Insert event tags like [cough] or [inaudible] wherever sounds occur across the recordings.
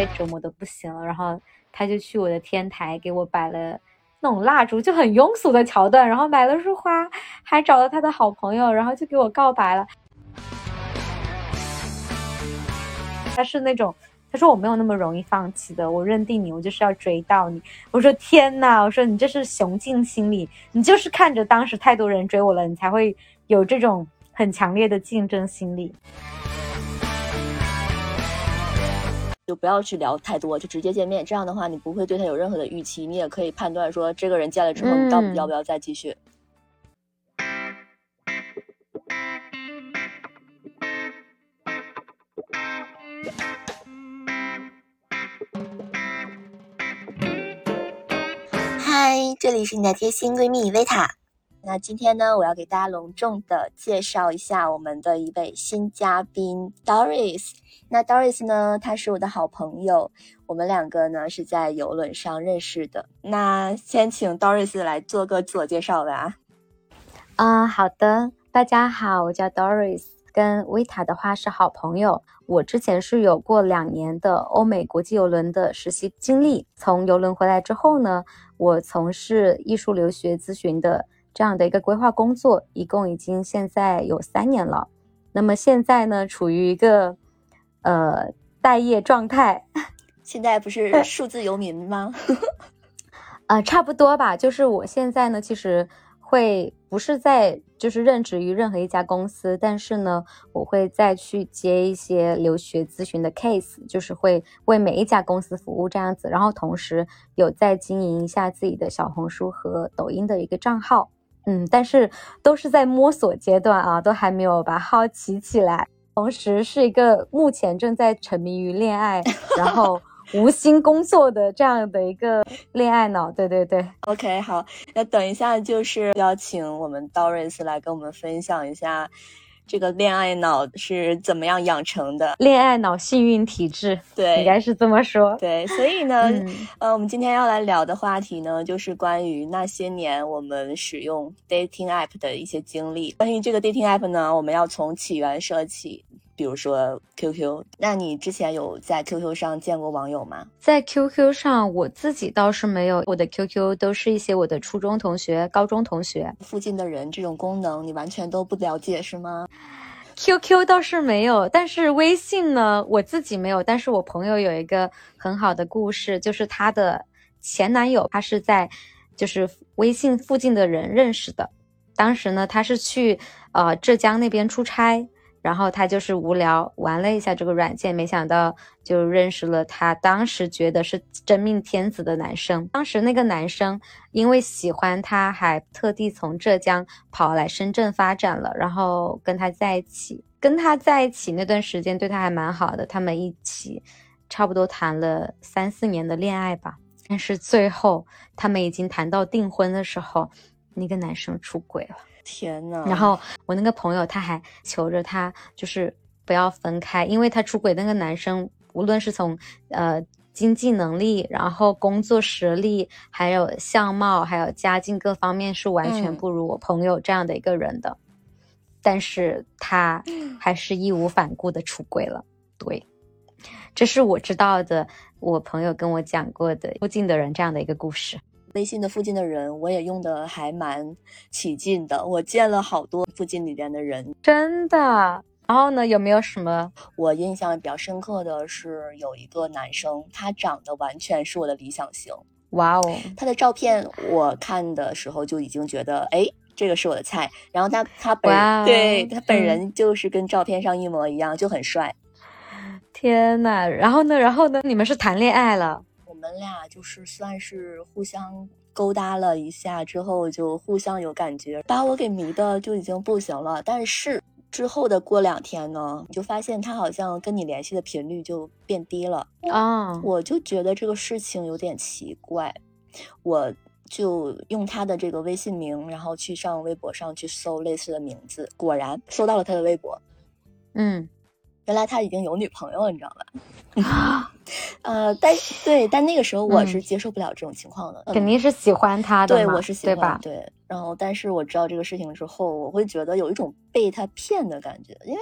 被折磨的不行了，然后他就去我的天台给我摆了那种蜡烛，就很庸俗的桥段，然后买了束花，还找了他的好朋友，然后就给我告白了。他是那种，他说我没有那么容易放弃的，我认定你，我就是要追到你。我说天呐，我说你这是雄竞心理，你就是看着当时太多人追我了，你才会有这种很强烈的竞争心理。就不要去聊太多，就直接见面。这样的话，你不会对他有任何的预期，你也可以判断说，这个人见了之后，你到底要不要再继续。嗨，这里是你的贴心闺蜜维塔。那今天呢，我要给大家隆重的介绍一下我们的一位新嘉宾 Doris。那 Doris 呢，她是我的好朋友，我们两个呢是在游轮上认识的。那先请 Doris 来做个自我介绍吧。啊，好的，大家好，我叫 Doris，跟维塔的话是好朋友。我之前是有过两年的欧美国际游轮的实习经历，从游轮回来之后呢，我从事艺术留学咨询的这样的一个规划工作，一共已经现在有三年了。那么现在呢，处于一个呃待业状态。[laughs] 现在不是数字游民吗？[laughs] 呃，差不多吧。就是我现在呢，其实。会不是在就是任职于任何一家公司，但是呢，我会再去接一些留学咨询的 case，就是会为每一家公司服务这样子，然后同时有在经营一下自己的小红书和抖音的一个账号，嗯，但是都是在摸索阶段啊，都还没有把号起起来，同时是一个目前正在沉迷于恋爱，[laughs] 然后。无心工作的这样的一个恋爱脑，对对对，OK，好，那等一下就是邀请我们 Doris 来跟我们分享一下这个恋爱脑是怎么样养成的，恋爱脑幸运体质，对，应该是这么说，对，所以呢，呃，我们今天要来聊的话题呢，就是关于那些年我们使用 dating app 的一些经历。关于这个 dating app 呢，我们要从起源说起。比如说 QQ，那你之前有在 QQ 上见过网友吗？在 QQ 上，我自己倒是没有，我的 QQ 都是一些我的初中同学、高中同学附近的人，这种功能你完全都不了解是吗？QQ 倒是没有，但是微信呢，我自己没有，但是我朋友有一个很好的故事，就是她的前男友，他是在就是微信附近的人认识的，当时呢，他是去呃浙江那边出差。然后他就是无聊玩了一下这个软件，没想到就认识了他当时觉得是真命天子的男生。当时那个男生因为喜欢他，还特地从浙江跑来深圳发展了，然后跟他在一起。跟他在一起那段时间对他还蛮好的，他们一起差不多谈了三四年的恋爱吧。但是最后他们已经谈到订婚的时候，那个男生出轨了。天呐！然后我那个朋友他还求着他，就是不要分开，因为他出轨那个男生，无论是从呃经济能力，然后工作实力，还有相貌，还有家境各方面，是完全不如我朋友这样的一个人的。但是他 [gasps] 还是义无反顾的出轨了。对，这是我知道的，我朋友跟我讲过的附近的人这样的一个故事。微信的附近的人，我也用的还蛮起劲的。我见了好多附近里边的人，真的。然后呢，有没有什么我印象比较深刻的是，有一个男生，他长得完全是我的理想型。哇哦，他的照片我看的时候就已经觉得，哎，这个是我的菜。然后他他本对他本人就是跟照片上一模一样，就很帅。天呐，然后呢，然后呢，你们是谈恋爱了？我们俩就是算是互相勾搭了一下之后，就互相有感觉，把我给迷的就已经不行了。但是之后的过两天呢，你就发现他好像跟你联系的频率就变低了啊，我就觉得这个事情有点奇怪，我就用他的这个微信名，然后去上微博上去搜类似的名字，果然搜到了他的微博，嗯。原来他已经有女朋友了，你知道吧？[laughs] 呃，但对，但那个时候我是接受不了这种情况的，肯定是喜欢他的，对，我是喜欢，对吧？对。然后，但是我知道这个事情之后，我会觉得有一种被他骗的感觉，因为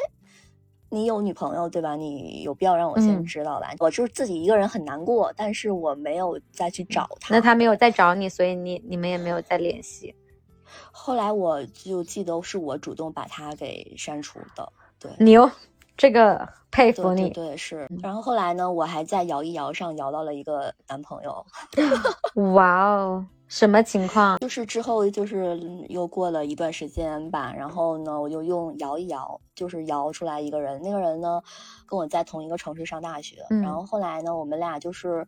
你有女朋友对吧？你有必要让我先嗯知道吧？我就是自己一个人很难过，但是我没有再去找他。那他没有再找你，所以你你们也没有再联系。后来我就记得是我主动把他给删除的。对，牛，这个佩服对对你。对是。然后后来呢，我还在摇一摇上摇到了一个男朋友，[laughs] 哇哦，什么情况？就是之后就是嗯又过了一段时间吧，然后呢，我就用摇一摇，就是摇出来一个人，那个人呢跟我在同一个城市上大学，嗯然后后来呢，我们俩就是。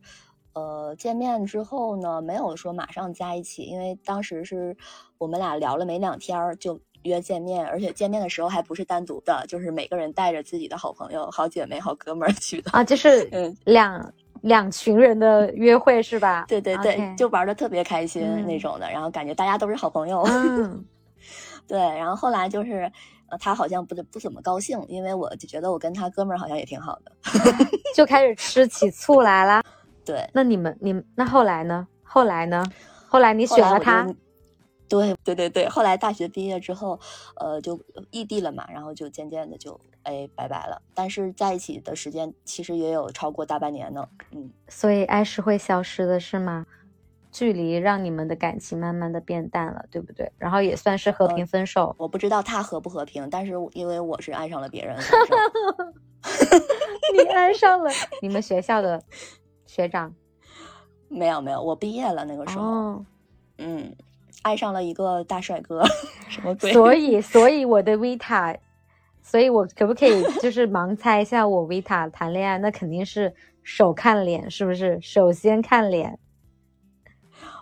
呃，见面之后呢，没有说马上在一起，因为当时是我们俩聊了没两天儿就约见面，而且见面的时候还不是单独的，就是每个人带着自己的好朋友、好姐妹、好哥们儿 [laughs] 去的。啊，就是嗯两两群人的约会是吧？对对对就玩的特别开心嗯那种的，然后感觉大家都是好朋友。嗯，[laughs] 对，然后后来就是，呃，他好像不不怎么高兴，因为我就觉得我跟他哥们儿好像也挺好的。[laughs] 就开始吃起醋来啦。对，那你们你们那后来呢？后来呢？后来你选了他，对 [laughs] 对对对，后来大学毕业之后，呃，就异地了嘛，然后就渐渐的就哎拜拜了。但是在一起的时间其实也有超过大半年呢。嗯，所以爱是会消失的，是吗？距离让你们的感情慢慢的变淡了，对不对？然后也算是和呃平分手。我不知道他和不和平，但是因为我是爱上了别人，[laughs] 你爱上了你们学校的学长没有没有，我毕业了那个时候，哦，嗯，爱上了一个大帅哥，[laughs] 什么鬼？[laughs] 所以所以我的 Vita，所以我可不可以就是盲猜一下我 Vita 谈恋爱？那肯定是首看脸，是不是？首先看脸，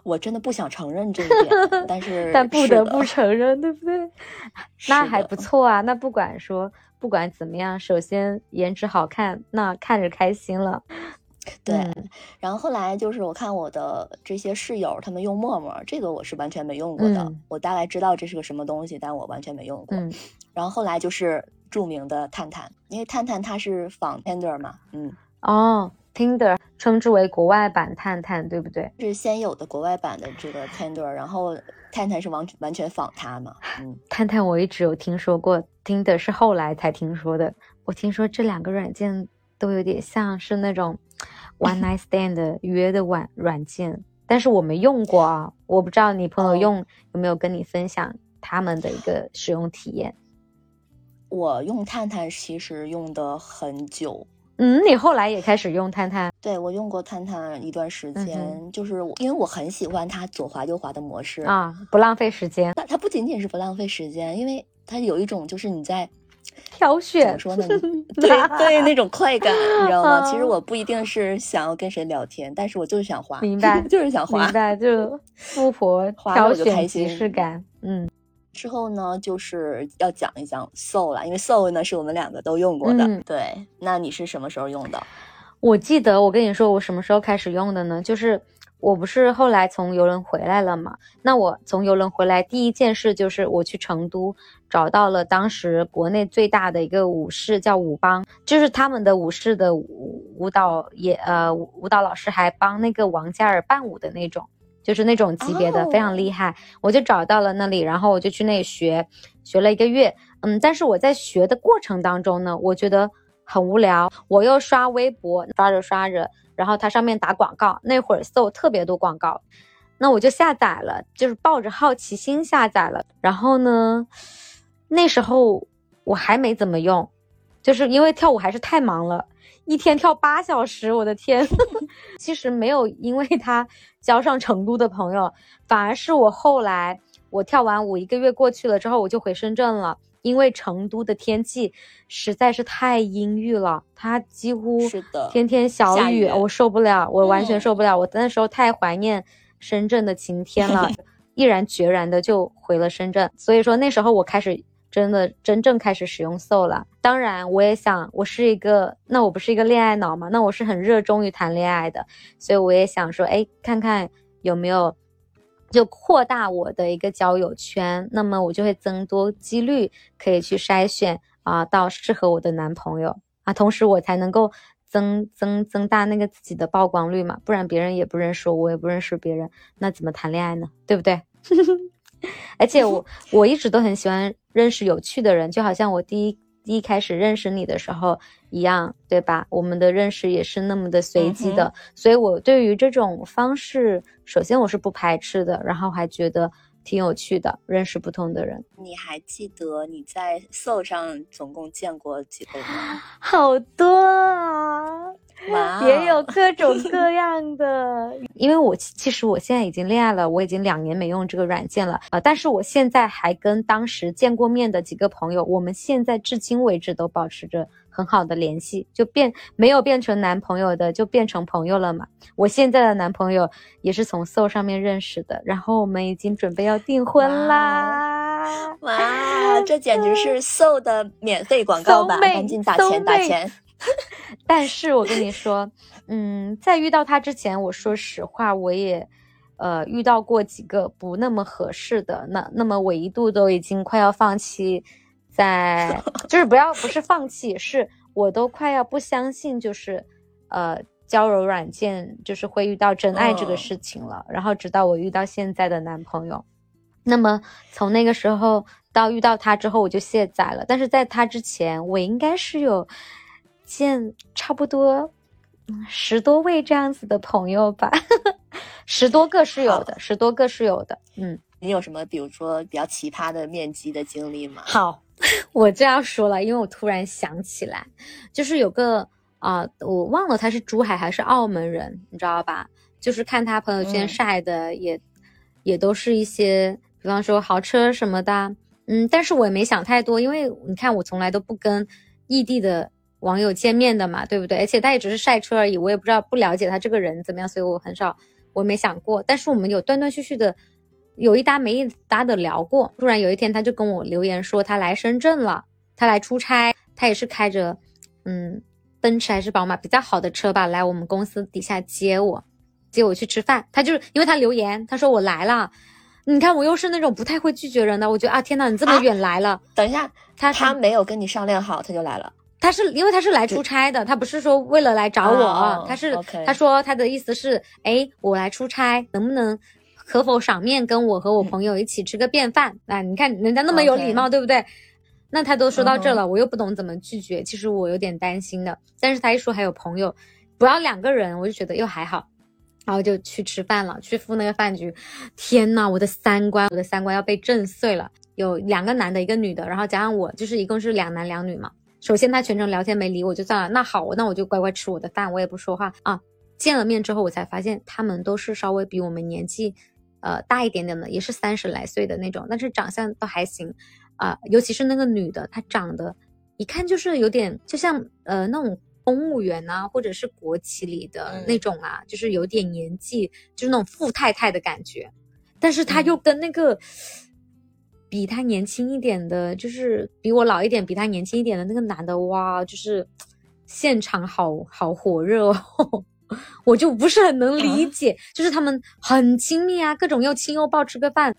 我真的不想承认这一点，但是 [laughs] 但不得不承认，对不对？那还不错啊。那不管说不管怎么样，首先颜值好看，那看着开心了。对，嗯然后后来就是我看我的这些室友他们用陌陌，这个我是完全没用过的。嗯我大概知道这是个什么东西，但我完全没用过。嗯，然后后来就是著名的探探，因为探探它是仿 Tinder 嘛，嗯，哦，Tinder 称之为国外版探探，对不对？是先有的国外版的这个 Tinder，然后探探是完完全仿它嘛，嗯，探探我一直有听说过，Tinder 是后来才听说的。我听说这两个软件都有点像是那种 one night stand 的约的软软件，但是我没用过啊，我不知道你朋友哦用有没有跟你分享他们的一个使用体验。我用探探其实用的很久。嗯，你后来也开始用探探对我用过探探一段时嗯间，哼就是我因为我很喜欢它左滑右滑的模式，啊，不浪费时间，它它不仅仅是不浪费时间，因为它有一种就是你在怎挑选怎么说呢？[laughs] 对对，那种快感，你知道吗？其实我不一定是想要跟谁聊天，但是我就是想滑，明白 [laughs] 就是想滑明。白，就富婆滑着挑我就开选即心视感，嗯之后呢，就是要讲一讲 Soul 了，因为 Soul 呢是我们两个都用过的。嗯对，那你是什么时候用的？我记得我跟你说，我什么时候开始用的呢？就是我不是后来从游轮回来了嘛？那我从游轮回来，第一件事就是我去成都找到了当时国内最大的一个舞室，叫舞帮，就是他们的舞室的舞舞蹈也呃舞舞蹈老师还帮那个王嘉尔伴舞的那种。就是那种级别的，非常哦厉害。我就找到了那里，然后我就去那里学，学了一个月。嗯，但是我在学的过程当中呢，我觉得很无聊。我又刷微博，刷着刷着，然后它上面打广告，那会儿搜特别多广告，那我就下载了，就是抱着好奇心下载了。然后呢，那时候我还没怎么用，就是因为跳舞还是太忙了。一天跳八小时，我的天！[laughs] 其实没有因为他交上成都的朋友，反而是我后来我跳完舞一个月过去了之后，我就回深圳了。因为成都的天气实在是太阴郁了，它几乎是的天天小雨，雨我受不了，我完全嗯受不了。我那时候太怀念深圳的晴天了，[laughs] 毅然决然的就回了深圳。所以说那时候我开始真的真正开始使用 Soul 了。当然，我也想我是一个，那我不是一个恋爱脑嘛，那我是很热衷于谈恋爱的，所以我也想说，哎，看看有没有就扩大我的一个交友圈，那么我就会增多几率可以去筛选啊、到适合我的男朋友啊，同时我才能够增增增大那个自己的曝光率嘛，不然别人也不认识我，我也不认识别人，那怎么谈恋爱呢？对不对？[laughs] 而且我我一直都很喜欢认识有趣的人，就好像我第一一开始认识你的时候一样，对吧？我们的认识也是那么的随机的，所以我对于这种方式，首先我是不排斥的，然后还觉得挺有趣的，认识不同的人。你还记得你在 Soul 上总共见过几个人？好多啊！也有各种各样的，[laughs] 因为我其实我现在已经恋爱了，我已经两年没用这个软件了啊，但是我现在还跟当时见过面的几个朋友，我们现在至今为止都保持着很好的联系，就变没有变成男朋友的就变成朋友了嘛。我现在的男朋友也是从 Soul 上面认识的，然后我们已经准备要订婚啦！哇，这简直是 Soul 的免费广告吧？[laughs] 赶紧打钱打钱！[laughs] 但是我跟你说，嗯，在遇到他之前，我说实话，我也，呃，遇到过几个不那么合适的，那那么我一度都已经快要放弃，在就是不要不是放弃，是我都快要不相信，就是呃，交友软件就是会遇到真爱这个事情了。然后直到我遇到现在的男朋友，那么从那个时候到遇到他之后，我就卸载了。但是在他之前，我应该是有。见差不多十多位这样子的朋友吧，[laughs] 十多个是有的，十多个是有的。嗯，你有什么比如说比较奇葩的面基的经历吗？好，[laughs] 我这样说了，因为我突然想起来，就是有个啊，我忘了他是珠海还是澳门人，你知道吧？就是看他朋友圈晒的，也也都是一些，比方说豪车什么的。嗯，但是我也没想太多，因为你看我从来都不跟异地的。网友见面的嘛，对不对？而且他也只是晒车而已，我也不知道不了解他这个人怎么样，所以我很少，我没想过。但是我们有断断续续的，有一搭没一搭的聊过。突然有一天，他就跟我留言说他来深圳了，他来出差，他也是开着，嗯，奔驰还是宝马比较好的车吧，来我们公司底下接我，接我去吃饭。他就是因为他留言，他说我来了，你看我又是那种不太会拒绝人的，我觉得啊，天呐，你这么远来了，等一下，他他没有跟你商量好，他就来了。他是因为他是来出差的，他不是说为了来找我，他是他说他的意思是，哎，我来出差，能不能可否赏面跟我和我朋友一起吃个便饭？啊，你看人家那么有礼貌，对不对？那他都说到这了，我又不懂怎么拒绝，其实我有点担心的。但是他一说还有朋友，不要两个人，我就觉得又还好，然后就去吃饭了，去赴那个饭局。天呐，我的三观，我的三观要被震碎了。有两个男的，一个女的，然后加上我，就是一共是两男两女嘛。首先，他全程聊天没理我，就算了。那好，那我就乖乖吃我的饭，我也不说话啊。见了面之后，我才发现他们都是稍微比我们年纪，呃，大一点点的，也是三十来岁的那种，但是长相都还行啊。尤其是那个女的，她长得一看就是有点，就像呃那种公务员啊，或者是国企里的那种啊，就是有点年纪，就是那种富太太的感觉。但是她又跟那个。比他年轻一点的，就是比我老一点，比他年轻一点的那个男的，哇，就是现场好好火热哦，[laughs] 我就不是很能理解，就是他们很亲密啊，各种又亲又抱，吃个饭，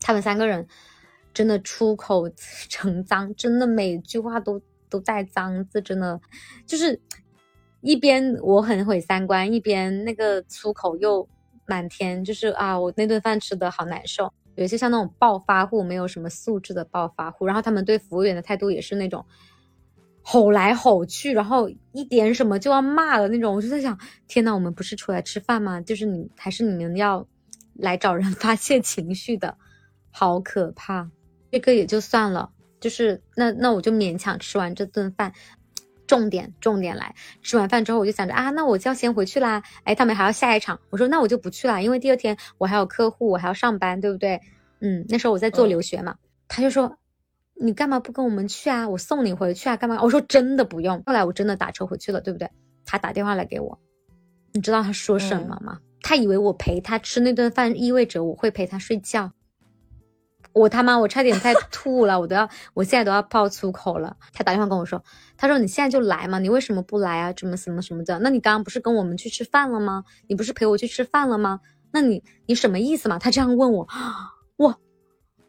他们三个人真的出口 [laughs] 成脏，真的每句话都都带脏字，真的。就是一边我很毁三观，一边那个粗口又满天，就是啊，我那顿饭吃的好难受。有些像那种暴发户，没有什么素质的暴发户，然后他们对服务员的态度也是那种吼来吼去，然后一点什么就要骂的那种。我就在想，天呐，我们不是出来吃饭吗？就是你还是你们要来找人 [laughs] 发泄情绪的，好可怕。这个也就算了，就是那那我就勉强吃完这顿饭。重点重点来，吃完饭之后我就想着啊，那我就要先回去啦。哎，他们还要下一场，我说那我就不去了，因为第二天我还有客户，我还要上班，对不对？嗯，那时候我在做留学嘛。他就说你干嘛不跟我们去啊？我送你回去啊，干嘛？我说真的不用。后来我真的打车回去了，对不对？他打电话来给我，你知道他说什么吗？他以为我陪他吃那顿饭意味着我会陪他睡觉。我他妈，我差点在吐了，我都要，我现在都要爆粗口了。他打电话跟我说，他说你现在就来嘛，你为什么不来啊？怎么什么什么的？那你刚刚不是跟我们去吃饭了吗？你不是陪我去吃饭了吗？那你你什么意思嘛？他这样问我，我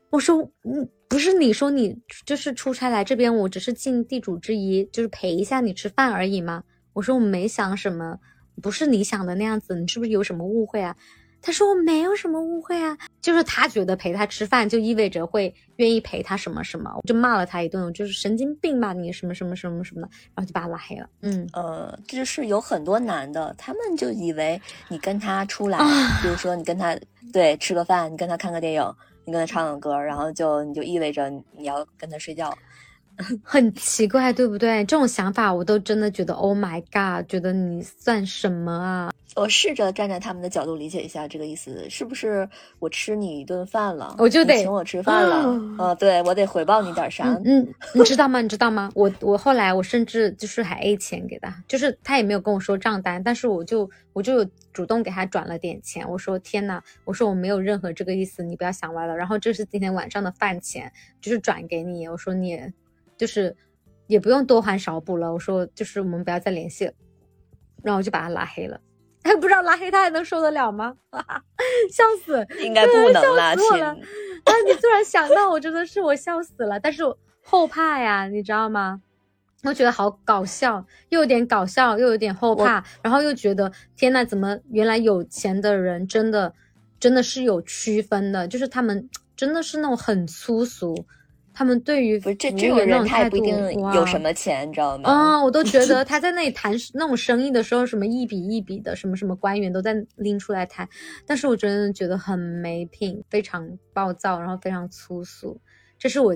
我说，嗯，不是你说你就是出差来这边，我只是尽地主之谊，就是陪一下你吃饭而已吗？我说我没想什么，不是你想的那样子，你是不是有什么误会啊？他说我没有什么误会啊，就是他觉得陪他吃饭就意味着会愿意陪他什么什么，我就骂了他一顿，我就是神经病吧你什么什么什么什么的，然后就把他拉黑了。嗯呃，就是有很多男的，他们就以为你跟他出来，比如说你跟他对吃个饭，你跟他看个电影，你跟他唱个歌，然后就你就意味着你要跟他睡觉。很奇怪，对不对？这种想法我都真的觉得，Oh my god，觉得你算什么啊？我试着站在他们的角度理解一下这个意思，是不是我吃你一顿饭了，我就得请我吃饭了？呃，对我得回报你点啥？嗯，你知道吗？你知道吗？我我后来我甚至就是还 A 钱给他，就是他也没有跟我说账单，但是我就我就主动给他转了点钱。我说天呐，我说我没有任何这个意思，你不要想歪了。然后这是今天晚上的饭钱，就是转给你。我说你。就是也不用多还少补了，我说就是我们不要再联系了，然后我就把他拉黑了。还，[laughs] 不知道拉黑他还能受得了吗？[laughs] 笑死，应该不能了。笑死我了！[laughs] 啊，你突然想到我，真的是我笑死了。但是后怕呀，你知道吗？我觉得好搞笑，又有点搞笑，又有点后怕，然后又觉得天呐，怎么原来有钱的人真的真的是有区分的，就是他们真的是那种很粗俗。他们对于不是这这种人，他也不一定有什么钱，你知道吗？啊，我都觉得 [laughs] 他在那里谈那种生意的时候，什么一笔一笔的，什么什么官员都在拎出来谈。但是我真的觉得很没品，非常暴躁，然后非常粗俗。这是我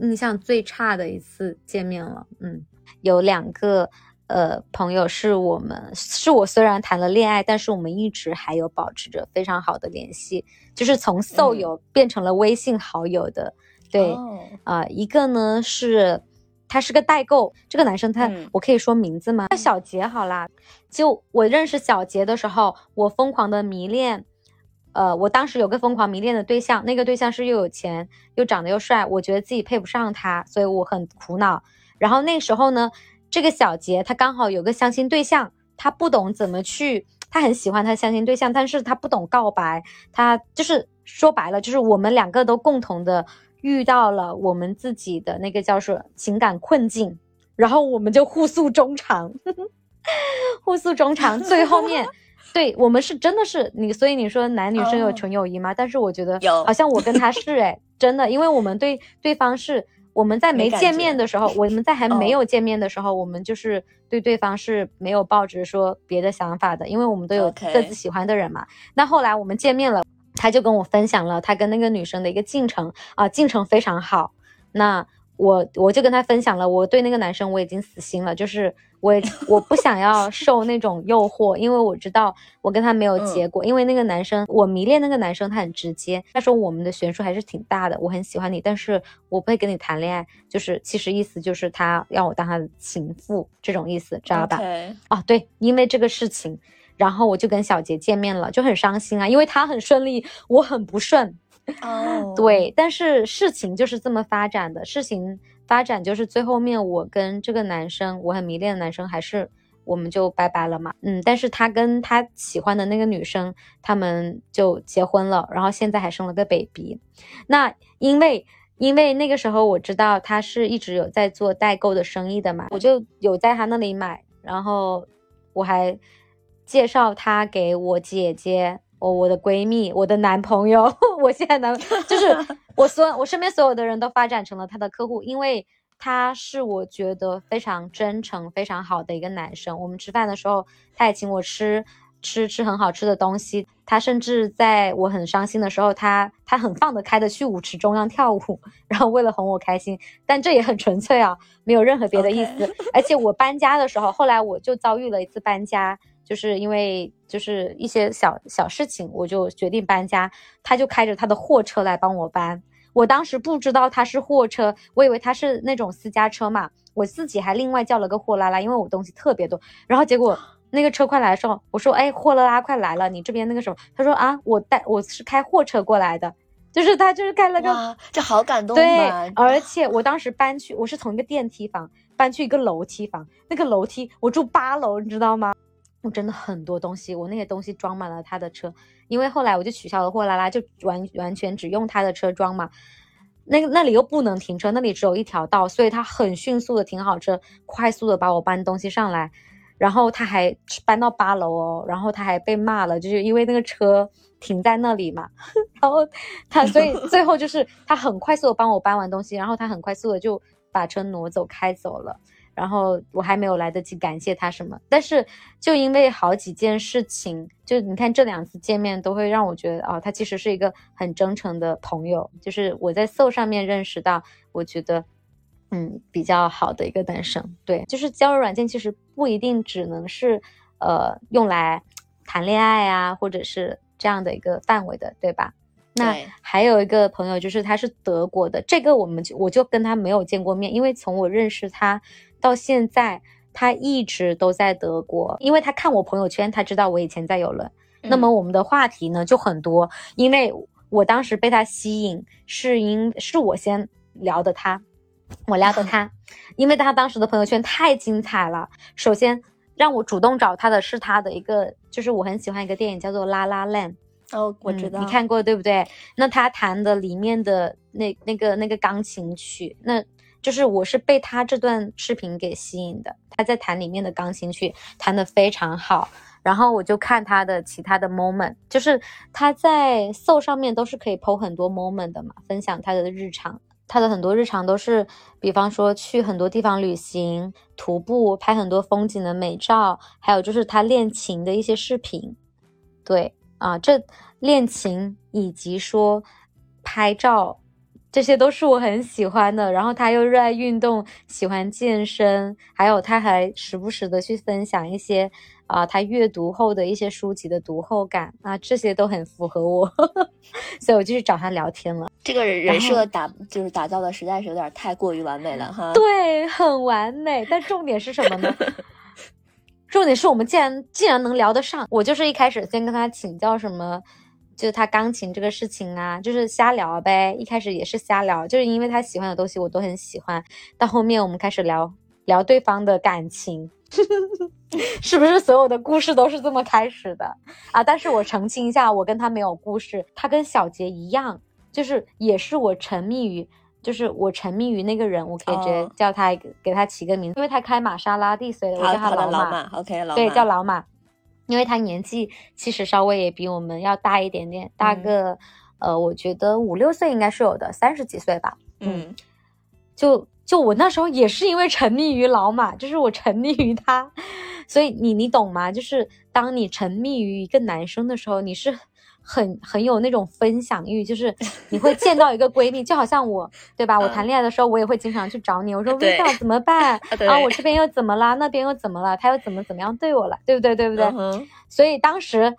印象最差的一次见面了。嗯，有两个呃朋友是我们是我虽然谈了恋爱，但是我们一直还有保持着非常好的联系，就是从搜友变成了微信好友的。对，啊，一个呢是，他是个代购，这个男生他，我可以说名字吗？叫小杰好啦。就我认识小杰的时候，我疯狂的迷恋，呃，我当时有个疯狂迷恋的对象，那个对象是又有钱又长得又帅，我觉得自己配不上他，所以我很苦恼。然后那时候呢，这个小杰他刚好有个相亲对象，他不懂怎么去，他很喜欢他相亲对象，但是他不懂告白，他就是说白了，就是我们两个都共同的。遇到了我们自己的那个叫做情感困境，然后我们就互诉衷肠，[laughs] 互诉衷肠。最后面，[laughs] 对我们是真的是你，所以你说男女生有纯友谊吗？但是我觉得有，好像我跟他是哎，[laughs] 真的，因为我们对对方是我们在没见面的时候，我们在还没有见面的时候，我们就是对对方是没有抱着说别的想法的，因为我们都有各自喜欢的人嘛。那后来我们见面了。他就跟我分享了他跟那个女生的一个进程啊，进程非常好。那我我就跟他分享了，我对那个男生我已经死心了，就是我我不想要 [laughs] 受那种诱惑，因为我知道我跟他没有结果。因为那个男生，我迷恋那个男生，他很直接，他说我们的悬殊还是挺大的，我很喜欢你，但是我不会跟你谈恋爱，就是其实意思就是他让我当他的情妇这种意思，知道吧？啊，对，因为这个事情。然后我就跟小杰见面了，就很伤心啊，因为他很顺利，我很不顺。哦，对，但是事情就是这么发展的，事情发展就是最后面我跟这个男生，我很迷恋的男生，还是我们就拜拜了嘛。嗯，但是他跟他喜欢的那个女生，他们就结婚了，然后现在还生了个 baby。那因为因为那个时候我知道他是一直有在做代购的生意的嘛，我就有在他那里买，然后我还。介绍他给我姐姐，我我的闺蜜，我的男朋友，[laughs] 我现在男就是 [laughs] 我所我身边所有的人都发展成了他的客户，因为他是我觉得非常真诚、非常好的一个男生。我们吃饭的时候，他也请我吃吃吃很好吃的东西。他甚至在我很伤心的时候，他他很放得开的去舞池中央跳舞，[laughs] 然后为了哄我开心。但这也很纯粹啊，没有任何别的意思。而且我搬家的时候，后来我就遭遇了一次搬家。就是因为就是一些小小事情，我就决定搬家。他就开着他的货车来帮我搬。我当时不知道他是货车，我以为他是那种私家车嘛。我自己还另外叫了个货拉拉，因为我东西特别多。然后结果 [laughs] 那个车快来的时候，我说：“哎，货拉拉快来了，你这边那个什么？”他说：“啊，我带我是开货车过来的，就是他就是开了个，这好感动。对，而且我当时搬去，我是从一个电梯房搬去一个楼梯房，那个楼梯我住八楼，你知道吗？我真的很多东西，我那些东西装满了他的车，因为后来我就取消了货拉拉，就完完全只用他的车装嘛。那个那里又不能停车，那里只有一条道，所以他很迅速的停好车，快速的把我搬东西上来。然后他还搬到八楼哦，然后他还被骂了，就是因为那个车停在那里嘛，[laughs] 然后他所以最后就是他很快速的帮我搬完东西，然后他很快速的就把车挪走开走了。然后我还没有来得及感谢他什么，但是就因为好几件事情，就你看这两次见面都会让我觉得啊，他其实是一个很真诚的朋友。就是我在 So 上面认识到，我觉得嗯比较好的一个男生。对，就是交友软件其实不一定只能是呃用来谈恋爱啊，或者是这样的一个范围的，对吧？那还有一个朋友就是他是德国的，这个我们就我就跟他没有见过面，因为从我认识他。到现在，他一直都在德国，因为他看我朋友圈，他知道我以前在游轮。那么我们的话题呢就很多，因为我当时被他吸引，是因是我先聊的他，我聊的他，因为他当时的朋友圈太精彩了。首先让我主动找他的是他的一个，就是我很喜欢一个电影叫做《拉拉链》。哦，我知道，你看过对不对？那他弹的里面的那那个那个钢琴曲，那。就是我是被他这段视频给吸引的，他在弹里面的钢琴曲弹得非常好，然后我就看他的其他的 moment，就是他在 So 上面都是可以 PO 很多 moment 的嘛，分享他的日常，他的很多日常都是，比方说去很多地方旅行、徒步、拍很多风景的美照，还有就是他练琴的一些视频，对啊，这练琴以及说拍照。这些都是我很喜欢的，然后他又热爱运动，喜欢健身，还有他还时不时的去分享一些啊，他阅读后的一些书籍的读后感啊，这些都很符合我，[laughs] 所以我就去找他聊天了。这个人设打就是打造的实在是有点太过于完美了哈。对，很完美。但重点是什么呢？[laughs] 重点是我们竟然竟然能聊得上。我就是一开始先跟他请教什么。就是他钢琴这个事情啊，就是瞎聊呗。一开始也是瞎聊，就是因为他喜欢的东西我都很喜欢。到后面我们开始聊聊对方的感情，[laughs] 是不是所有的故事都是这么开始的啊？但是我澄清一下，我跟他没有故事。他跟小杰一样，就是也是我沉迷于，就是我沉迷于那个人，我可以直接叫他给他起个名字，因为他开玛莎拉蒂，所以我叫他老马。OK，对，叫老马。因为他年纪其实稍微也比我们要大一点点，大个，呃，我觉得五六岁应该是有的，三十几岁吧。嗯，就就我那时候也是因为沉迷于老马，就是我沉迷于他，所以你你懂吗？就是当你沉迷于一个男生的时候，你是。很很有那种分享欲，就是 [laughs] 你会见到一个闺蜜，就好像我，对吧？我谈恋爱的时候，我也会经常去找你，我说微笑怎么办？[laughs] 啊，我这边又怎么啦？那边又怎么了？他又怎么怎么样对我了？对不对？对不对？所以当时，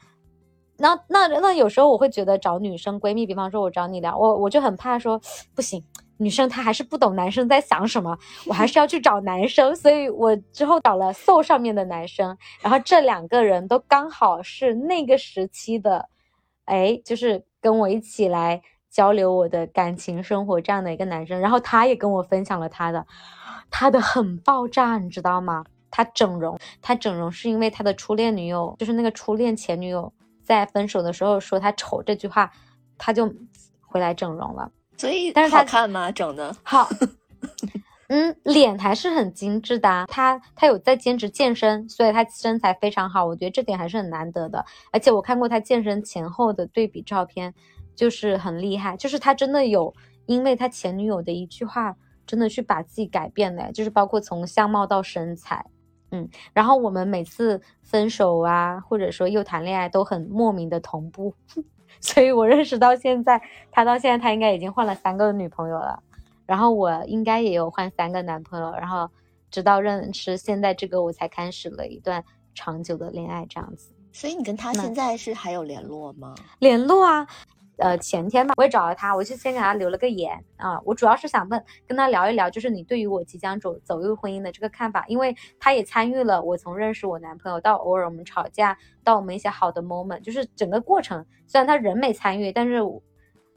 那那那有时候我会觉得找女生闺蜜，比方说我找你聊，我我就很怕说不行，女生她还是不懂男生在想什么，我还是要去找男生，所以我之后找了 So 上面的男生，然后这两个人都刚好是那个时期的。哎，就是跟我一起来交流我的感情生活这样的一个男生，然后他也跟我分享了他的，他的很爆炸，你知道吗？他整容，他整容是因为他的初恋女友，就是那个初恋前女友，在分手的时候说他丑这句话，他就回来整容了。所以，但是他看吗？整的好。[laughs] 嗯，脸还是很精致的。他他有在坚持健身，所以他身材非常好。我觉得这点还是很难得的。而且我看过他健身前后的对比照片，就是很厉害。就是他真的有因为他前女友的一句话，真的去把自己改变了。就是包括从相貌到身材，嗯。然后我们每次分手啊，或者说又谈恋爱，都很莫名的同步。[laughs] 所以我认识到现在，他到现在他应该已经换了三个女朋友了。然后我应该也有换三个男朋友，然后直到认识现在这个，我才开始了一段长久的恋爱，这样子。所以你跟他现在是还有联络吗？联络啊，呃，前天吧，我也找了他，我就先给他留了个言啊。我主要是想问，跟他聊一聊，就是你对于我即将走走入婚姻的这个看法，因为他也参与了我从认识我男朋友到偶尔我们吵架，到我们一些好的 moment，就是整个过程。虽然他人没参与，但是。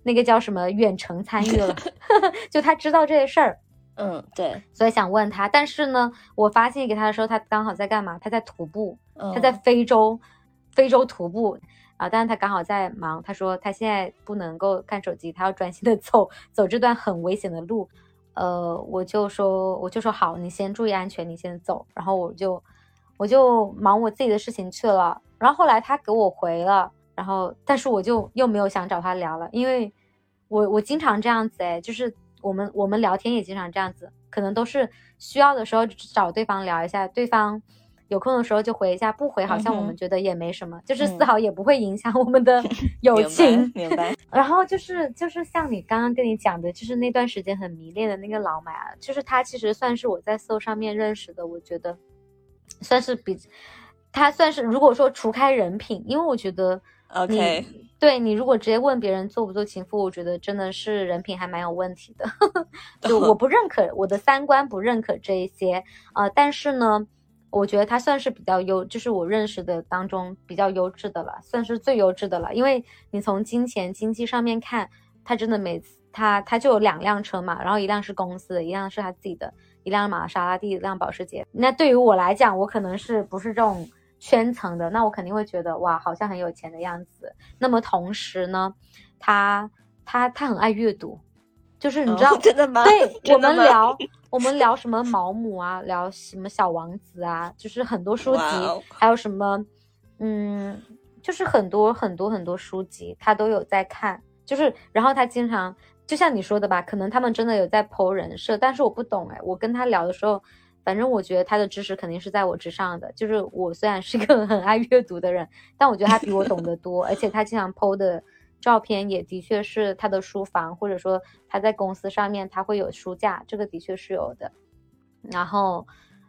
那个叫什么远程参与了，[laughs] 就他知道这些事儿，嗯，对，所以想问他，但是呢，我发信息给他的时候，他刚好在干嘛？他在徒步，他在非洲，非洲徒步啊，但是他刚好在忙。他说他现在不能够看手机，他要专心的 [laughs] 走走这段很危险的路。呃，我就说我就说好，你先注意安全，你先走。然后我就我就忙我自己的事情去了。然后后来他给我回了，然后但是我就又没有想找他聊了，因为我我经常这样子哎，就是我们我们聊天也经常这样子，可能都是需要的时候找对方聊一下，对方。有空的时候就回一下，不回好像我们觉得也没什么，就是丝毫也不会影响 [laughs] 我们的友情。明白。[laughs] 然后就是就是像你刚刚跟你讲的，就是那段时间很迷恋的那个老马，就是他其实算是我在搜上面认识的，我觉得算是比他算是如果说除开人品，因为我觉得，OK，对你如果直接问别人做不做情妇，我觉得真的是人品还蛮有问题的，[laughs] 就我 [laughs] 不认可，我的三观不认可这一些啊，但是呢。我觉得他算是比较优，就是我认识的当中比较优质的了，算是最优质的了。因为你从金钱经济上面看，他真的每次他他就有两辆车嘛，然后一辆是公司的，一辆是他自己的，一辆玛莎拉蒂，一辆保时捷。那对于我来讲，我可能是不是这种圈层的，那我肯定会觉得哇，好像很有钱的样子。那么同时呢，他他他很爱阅读。就是你知道，真的吗？对我们聊，[laughs] 我们聊什么毛姆啊，聊什么小王子啊，就是很多书籍，还有什么，嗯，就是很多很多很多书籍，他都有在看。就是，然后他经常，就像你说的吧，可能他们真的有在剖人设，但是我不懂哎。我跟他聊的时候，反正我觉得他的知识肯定是在我之上的。就是我虽然是一个 [laughs] 很爱阅读的人，但我觉得他比我懂得多，而且他经常剖的。照片也的确是他的书房，或者说他在公司上面他会有书架，这个的确是有的。然后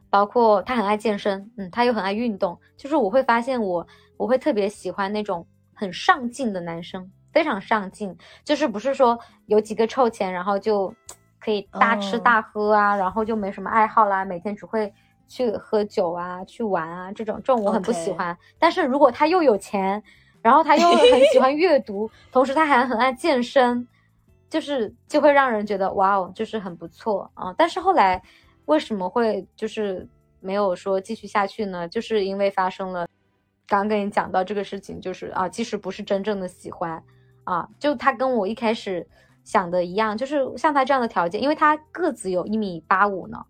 包括他很爱健身，嗯，他又很爱运动，就是我会发现我我会特别喜欢那种很上进的男生，非常上进，就是不是说有几个臭钱，然后就可以大吃大喝啊，然后就没什么爱好啦，每天只会去喝酒啊，去玩啊，这种这种我很不喜欢。但是如果他又有钱。然后他又很喜欢阅读，[laughs] 同时他还很爱健身，就是就会让人觉得哇哦，就是很不错啊。但是后来为什么会就是没有说继续下去呢？就是因为发生了，刚刚跟你讲到这个事情，就是啊，其实不是真正的喜欢啊，就他跟我一开始想的一样，就是像他这样的条件，因为他个子有一米八五呢，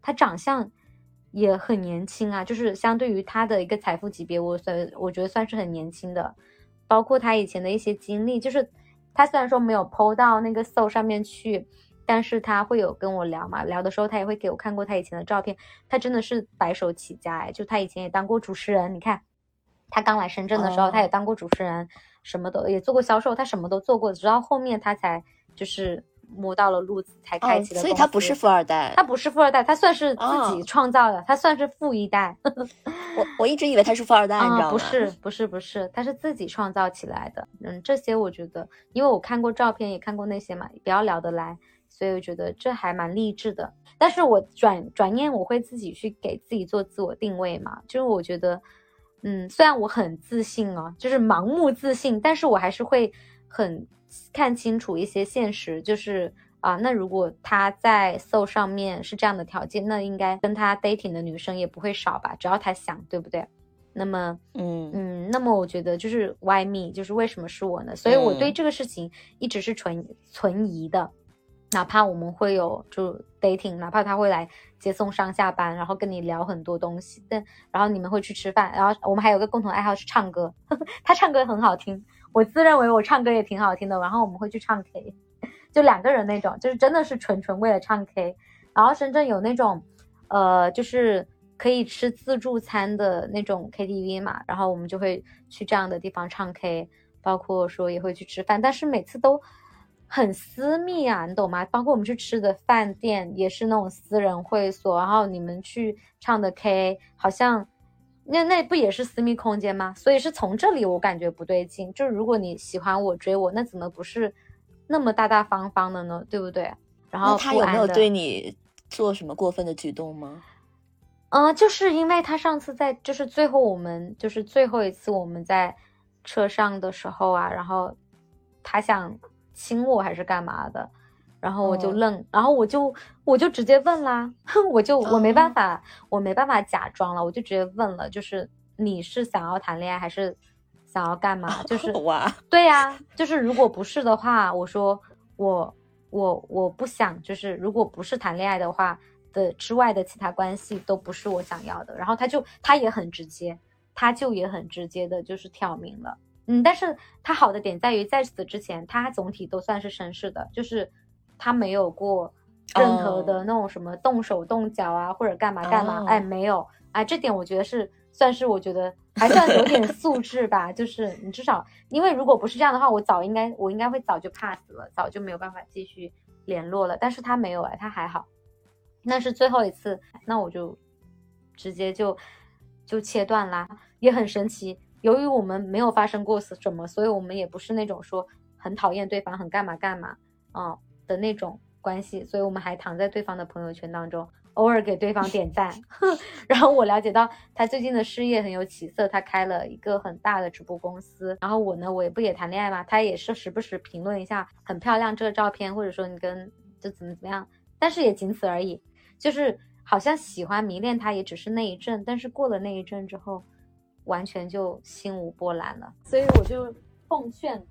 他长相。也很年轻啊，就是相对于他的一个财富级别，我算我觉得算是很年轻的。包括他以前的一些经历，就是他虽然说没有 PO 到那个 SO 上面去，但是他会有跟我聊嘛，聊的时候他也会给我看过他以前的照片。他真的是白手起家哎，就他以前也当过主持人，你看他刚来深圳的时候，他也当过主持人，什么都也做过销售，他什么都做过，直到后面他才就是。摸到了路子才开启的，所以他不是富二代，他不是富二代，他算是自己创造的，他算是富一代。[laughs] 我我一直以为他是富二代，你知道吗？不是不是不是，他是自己创造起来的。嗯，这些我觉得，因为我看过照片，也看过那些嘛，比较聊得来，所以我觉得这还蛮励志的。但是我转转念，我会自己去给自己做自我定位嘛，就是我觉得，嗯，虽然我很自信哦，就是盲目自信，但是我还是会很。看清楚一些现实，就是啊，那如果他在 So 上面是这样的条件，那应该跟他 dating 的女生也不会少吧？只要他想，对不对？那么，嗯嗯，那么我觉得就是 Why me？就是为什么是我呢？所以我对这个事情一直是存存疑的，哪怕我们会有就 dating，哪怕他会来接送上下班，然后跟你聊很多东西，但然后你们会去吃饭，然后我们还有个共同爱好是唱歌，[laughs] 他唱歌很好听。我自认为我唱歌也挺好听的，然后我们会去唱 K，就两个人那种，就是真的是纯纯为了唱 K。然后深圳有那种，呃，就是可以吃自助餐的那种 KTV 嘛，然后我们就会去这样的地方唱 K，包括说也会去吃饭，但是每次都很私密啊，你懂吗？包括我们去吃的饭店也是那种私人会所，然后你们去唱的 K 好像。那那不也是私密空间吗？所以是从这里我感觉不对劲。就是如果你喜欢我追我，那怎么不是那么大大方方的呢？对不对？然后他有没有对你做什么过分的举动吗？嗯，就是因为他上次在，就是最后我们就是最后一次我们在车上的时候啊，然后他想亲我还是干嘛的。然后我就愣，然后我就我就直接问啦，[laughs] 我就我没办法，我没办法假装了，我就直接问了，就是你是想要谈恋爱还是想要干嘛？就是哇，对呀，就是如果不是的话，我说我我我不想，就是如果不是谈恋爱的话，的之外的其他关系都不是我想要的。然后他就他也很直接，他就也很直接的就是挑明了。嗯，但是他好的点在于，在此之前他总体都算是绅士的，就是他没有过任何的那种什么动手动脚啊，或者干嘛干嘛，哎，没有啊，这点我觉得是算是我觉得还算有点素质吧，就是你至少，因为如果不是这样的话，我早应该我应该会早就 pass 了，早就没有办法继续联络了。但是他没有哎，他还好，那是最后一次，那我就直接就就切断啦，也很神奇。由于我们没有发生过什么，所以我们也不是那种说很讨厌对方、很干嘛干嘛啊的那种关系，所以我们还躺在对方的朋友圈当中，偶尔给对方点赞。[laughs] [laughs] 然后我了解到他最近的事业很有起色，他开了一个很大的直播公司。然后我呢，我也不也谈恋爱嘛，他也是时不时评论一下很漂亮这个照片，或者说你跟就怎么怎么样，但是也仅此而已，就是好像喜欢迷恋他也只是那一阵，但是过了那一阵之后。完全就心无波澜了，所以我就奉劝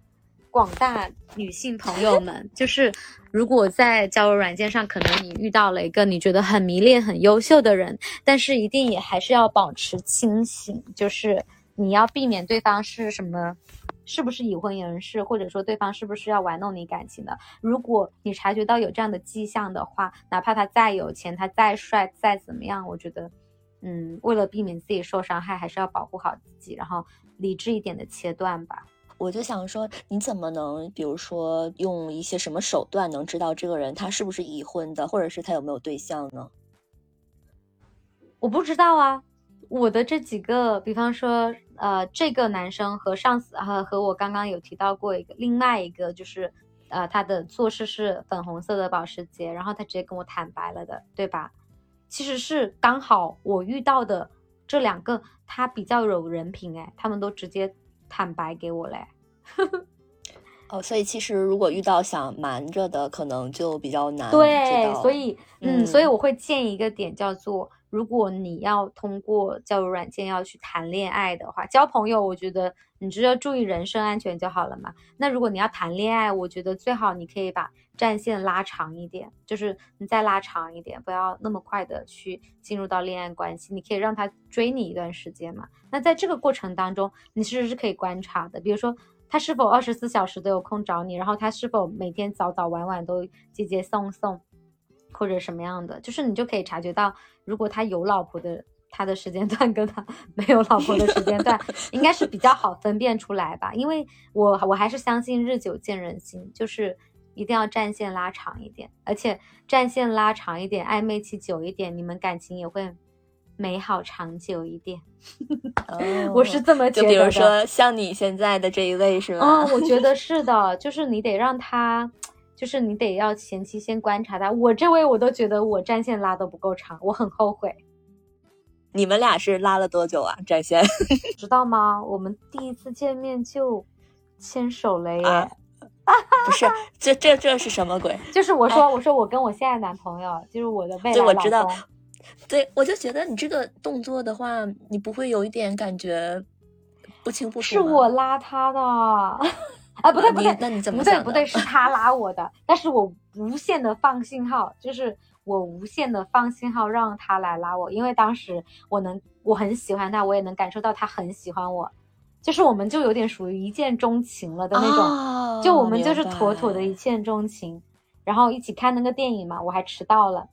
广大女性朋友们，就是如果在交友软件上，可能你遇到了一个你觉得很迷恋、很优秀的人，但是一定也还是要保持清醒，就是你要避免对方是什么，是不是已婚人士，或者说对方是不是要玩弄你感情的。如果你察觉到有这样的迹象的话，哪怕他再有钱，他再帅，再怎么样，我觉得。嗯，为了避免自己受伤害，还是要保护好自己，然后理智一点的切断吧。我就想说，你怎么能，比如说用一些什么手段，能知道这个人他是不是已婚的，或者是他有没有对象呢？我不知道啊。我的这几个，比方说，呃，这个男生和上次和和我刚刚有提到过一个，另外一个就是，呃，他的做事是粉红色的保时捷，然后他直接跟我坦白了的，对吧？其实是刚好我遇到的这两个，他比较有人品哎，他们都直接坦白给我嘞。哦，所以其实如果遇到想瞒着的，可能就比较难。对，所以嗯，所以我会建议一个点叫做。如果你要通过交友软件要去谈恋爱的话，交朋友，我觉得你只要注意人身安全就好了嘛。那如果你要谈恋爱，我觉得最好你可以把战线拉长一点，就是你再拉长一点，不要那么快的去进入到恋爱关系。你可以让他追你一段时间嘛。那在这个过程当中，你其实是可以观察的，比如说他是否二十四小时都有空找你，然后他是否每天早早晚晚都接接送送。或者什么样的，就是你就可以察觉到，如果他有老婆的，他的时间段跟他没有老婆的时间段，应该是比较好分辨出来吧。因为我我还是相信日久见人心，就是一定要战线拉长一点，而且战线拉长一点，暧昧期久一点，你们感情也会美好长久一点。我是这么觉得。就比如说像你现在的这一位是吗？嗯，我觉得是的，就是你得让他。就是你得要前期先观察他，我这位我都觉得我战线拉的不够长，我很后悔。你们俩是拉了多久啊？战线 [laughs] 知道吗？我们第一次见面就牵手了耶！[laughs] 不是，这这这是什么鬼？就是我说我说我跟我现在男朋友，就是我的未来老公。对，我就觉得你这个动作的话，你不会有一点感觉不清不楚是我拉他的。啊，不对不对，那你怎么不对不对，是他拉我的，但是我无限的放信号，就是我无限的放信号让他来拉我，因为当时我能我很喜欢他，我也能感受到他很喜欢我，就是我们就有点属于一见钟情了的那种，就我们就是妥妥的一见钟情，然后一起看那个电影嘛，我还迟到了，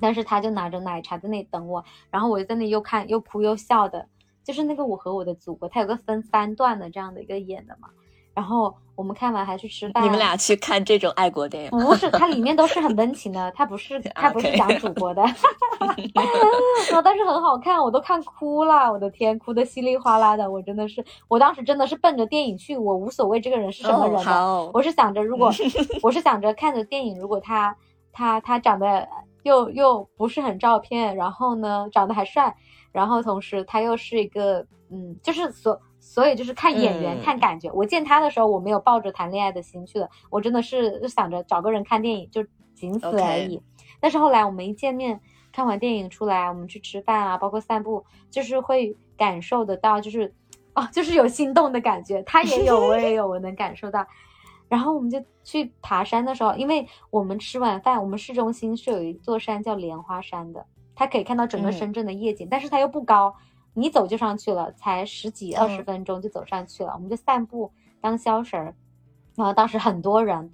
但是他就拿着奶茶在那里等我，然后我就在那又看又哭又笑的，就是那个我和我的祖国，他有个分三段的这样的一个演的嘛。然后我们看完还去吃饭。你们俩去看这种爱国电影？不是，它里面都是很温情的，它不是，[laughs] 它不是讲祖国的。[laughs] 但是很好看，我都看哭了，我的天，哭的稀里哗啦的。我真的是，我当时真的是奔着电影去，我无所谓这个人是什么人的，我是想着如果，[laughs] 我是想着看着电影，如果他他他长得又又不是很照片，然后呢长得还帅，然后同时他又是一个嗯，就是所。所以就是看眼缘，看感觉。我见他的时候，我没有抱着谈恋爱的心去的，我真的是想着找个人看电影，就仅此而已。但是后来我们一见面，看完电影出来，我们去吃饭啊，包括散步，就是会感受得到，就是哦，就是有心动的感觉。他也有，我也有，我能感受到。然后我们就去爬山的时候，因为我们吃晚饭，我们市中心是有一座山叫莲花山的，它可以看到整个深圳的夜景，但是它又不高，你走就上去了，才十几二十分钟就走上去了。我们就散步当消食儿，然后当时很多人，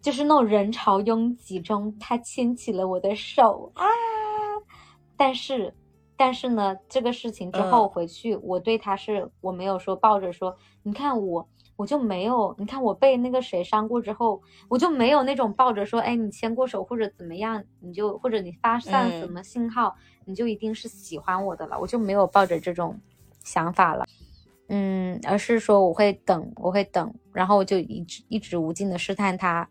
就是那种人潮拥挤中，他牵起了我的手啊，但是。但是呢，这个事情之后回去，我对他是我没有说抱着说，你看我我就没有，你看我被那个谁伤过之后，我就没有那种抱着说，哎，你牵过手或者怎么样，你就或者你发散什么信号，你就一定是喜欢我的了，我就没有抱着这种想法了，嗯，而是说我会等，我会等，然后我就一直一直无尽的试探他。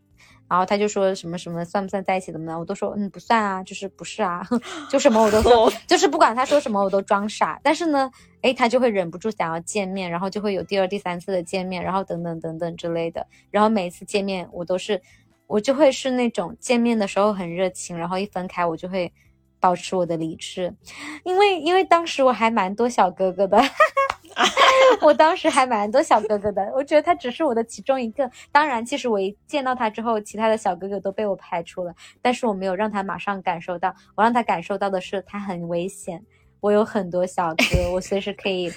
然后他就说什么什么算不算在一起怎么的，我都说嗯不算啊，就是不是啊，[laughs] 就什么我都说，就是不管他说什么我都装傻。但是呢，哎，他就会忍不住想要见面，然后就会有第二、第三次的见面，然后等等等等之类的。然后每一次见面我都是，我就会是那种见面的时候很热情，然后一分开我就会保持我的理智，因为因为当时我还蛮多小哥哥的。[laughs] 我当时还蛮多小哥哥的，我觉得他只是我的其中一个。当然，其实我一见到他之后，其他的小哥哥都被我排除了。但是我没有让他马上感受到，我让他感受到的是他很危险。我有很多小哥，我随时可以，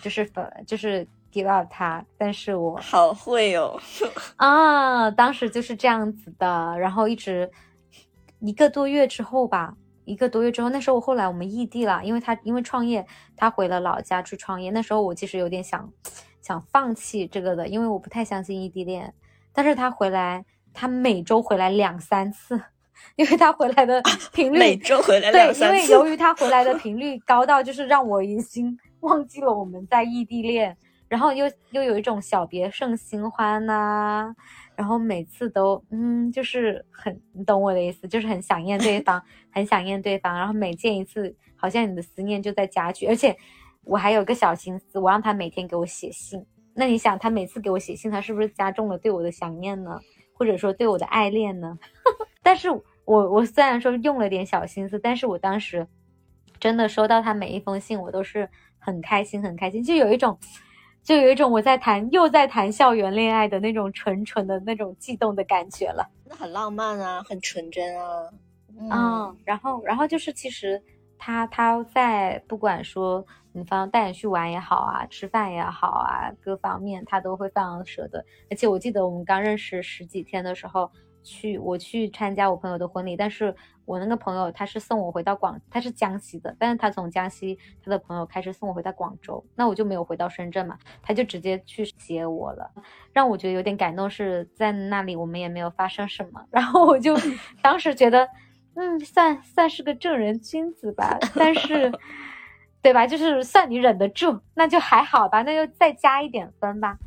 就是就是 give up 他。但是我好会哦啊！当时就是这样子的，然后一直一个多月之后吧。一个多月之后，那时候我后来我们异地了，因为他因为创业，他回了老家去创业。那时候我其实有点想，想放弃这个的，因为我不太相信异地恋。但是他回来，他每周回来两三次，因为他回来的频率每周回来两三次。对，因为由于他回来的 [laughs] 频率高到，就是让我已经 [laughs] 忘记了我们在异地恋，然后又又有一种小别胜新欢呐。然后每次都，嗯，就是很，你懂我的意思，就是很想念对方，[laughs] 很想念对方。然后每见一次，好像你的思念就在加剧。而且我还有个小心思，我让他每天给我写信。那你想，他每次给我写信，他是不是加重了对我的想念呢？或者说对我的爱恋呢？[laughs] 但是我我虽然说用了点小心思，但是我当时真的收到他每一封信，我都是很开心，很开心，就有一种。就有一种我在谈又在谈校园恋爱的那种纯纯的那种悸动的感觉了，那很浪漫啊，很纯真啊，嗯，然后然后就是其实他他在不管说女方带你去玩也好啊，吃饭也好啊，各方面他都会非常舍得，而且我记得我们刚认识十几天的时候。去我去参加我朋友的婚礼，但是我那个朋友他是送我回到广，他是江西的，但是他从江西他的朋友开始送我回到广州，那我就没有回到深圳嘛，他就直接去接我了，让我觉得有点感动，是在那里我们也没有发生什么，[laughs] 然后我就 [laughs] 当时觉得，嗯，算算是个正人君子吧，但是，[laughs] 对吧？就是算你忍得住，那就还好吧，那就再加一点分吧，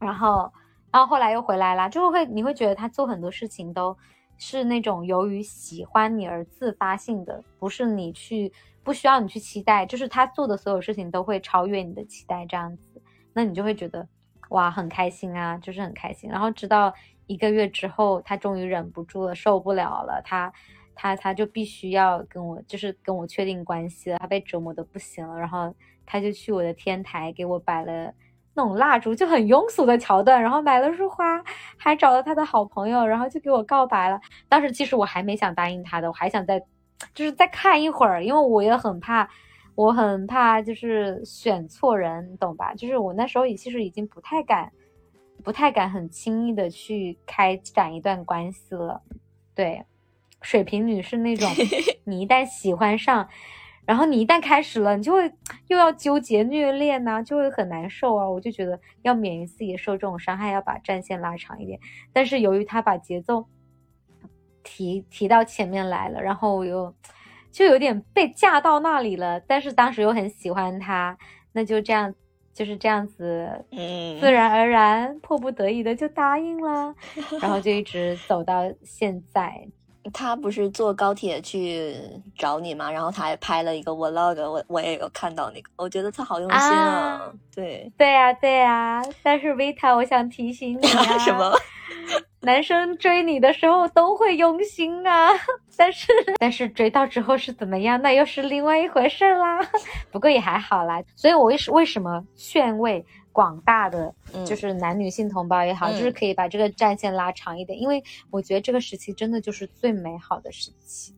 然后。然后后来又回来了，就会你会觉得他做很多事情都是那种由于喜欢你而自发性的，不是你去不需要你去期待，就是他做的所有事情都会超越你的期待这样子，那你就会觉得哇很开心啊，就是很开心。然后直到一个月之后，他终于忍不住了，受不了了，他他他就必须要跟我就是跟我确定关系了，他被折磨的不行了，然后他就去我的天台给我摆了。那种蜡烛就很庸俗的桥段，然后买了束花，还找了他的好朋友，然后就给我告白了。当时其实我还没想答应他的，我还想再，就是再看一会儿，因为我也很怕，我很怕就是选错人，你懂吧？就是我那时候也其实已经不太敢，不太敢很轻易的去开展一段关系了。对，水瓶女是那种，[laughs] 你一旦喜欢上。然后你一旦开始了，你就会又要纠结虐恋呐，就会很难受啊。我就觉得要免于自己受这种伤害，要把战线拉长一点。但是由于他把节奏提提到前面来了，然后我又就有点被架到那里了。但是当时又很喜欢他，那就这样就是这样子，嗯，自然而然迫不得已的就答应了，然后就一直走到现在。他不是坐高铁去找你吗？然后他还拍了一个 vlog，我我也有看到那个，我觉得他好用心啊。对对呀对呀，但是维塔，我想提醒你啊，[laughs] 什么？男生追你的时候都会用心啊，但是但是追到之后是怎么样，那又是另外一回事啦。[laughs] 不过也还好啦。所以我为为什么劝慰广大的就是男女性同胞也好，就是可以把这个战线拉长一点，因为我觉得这个时期真的就是最美好的时期，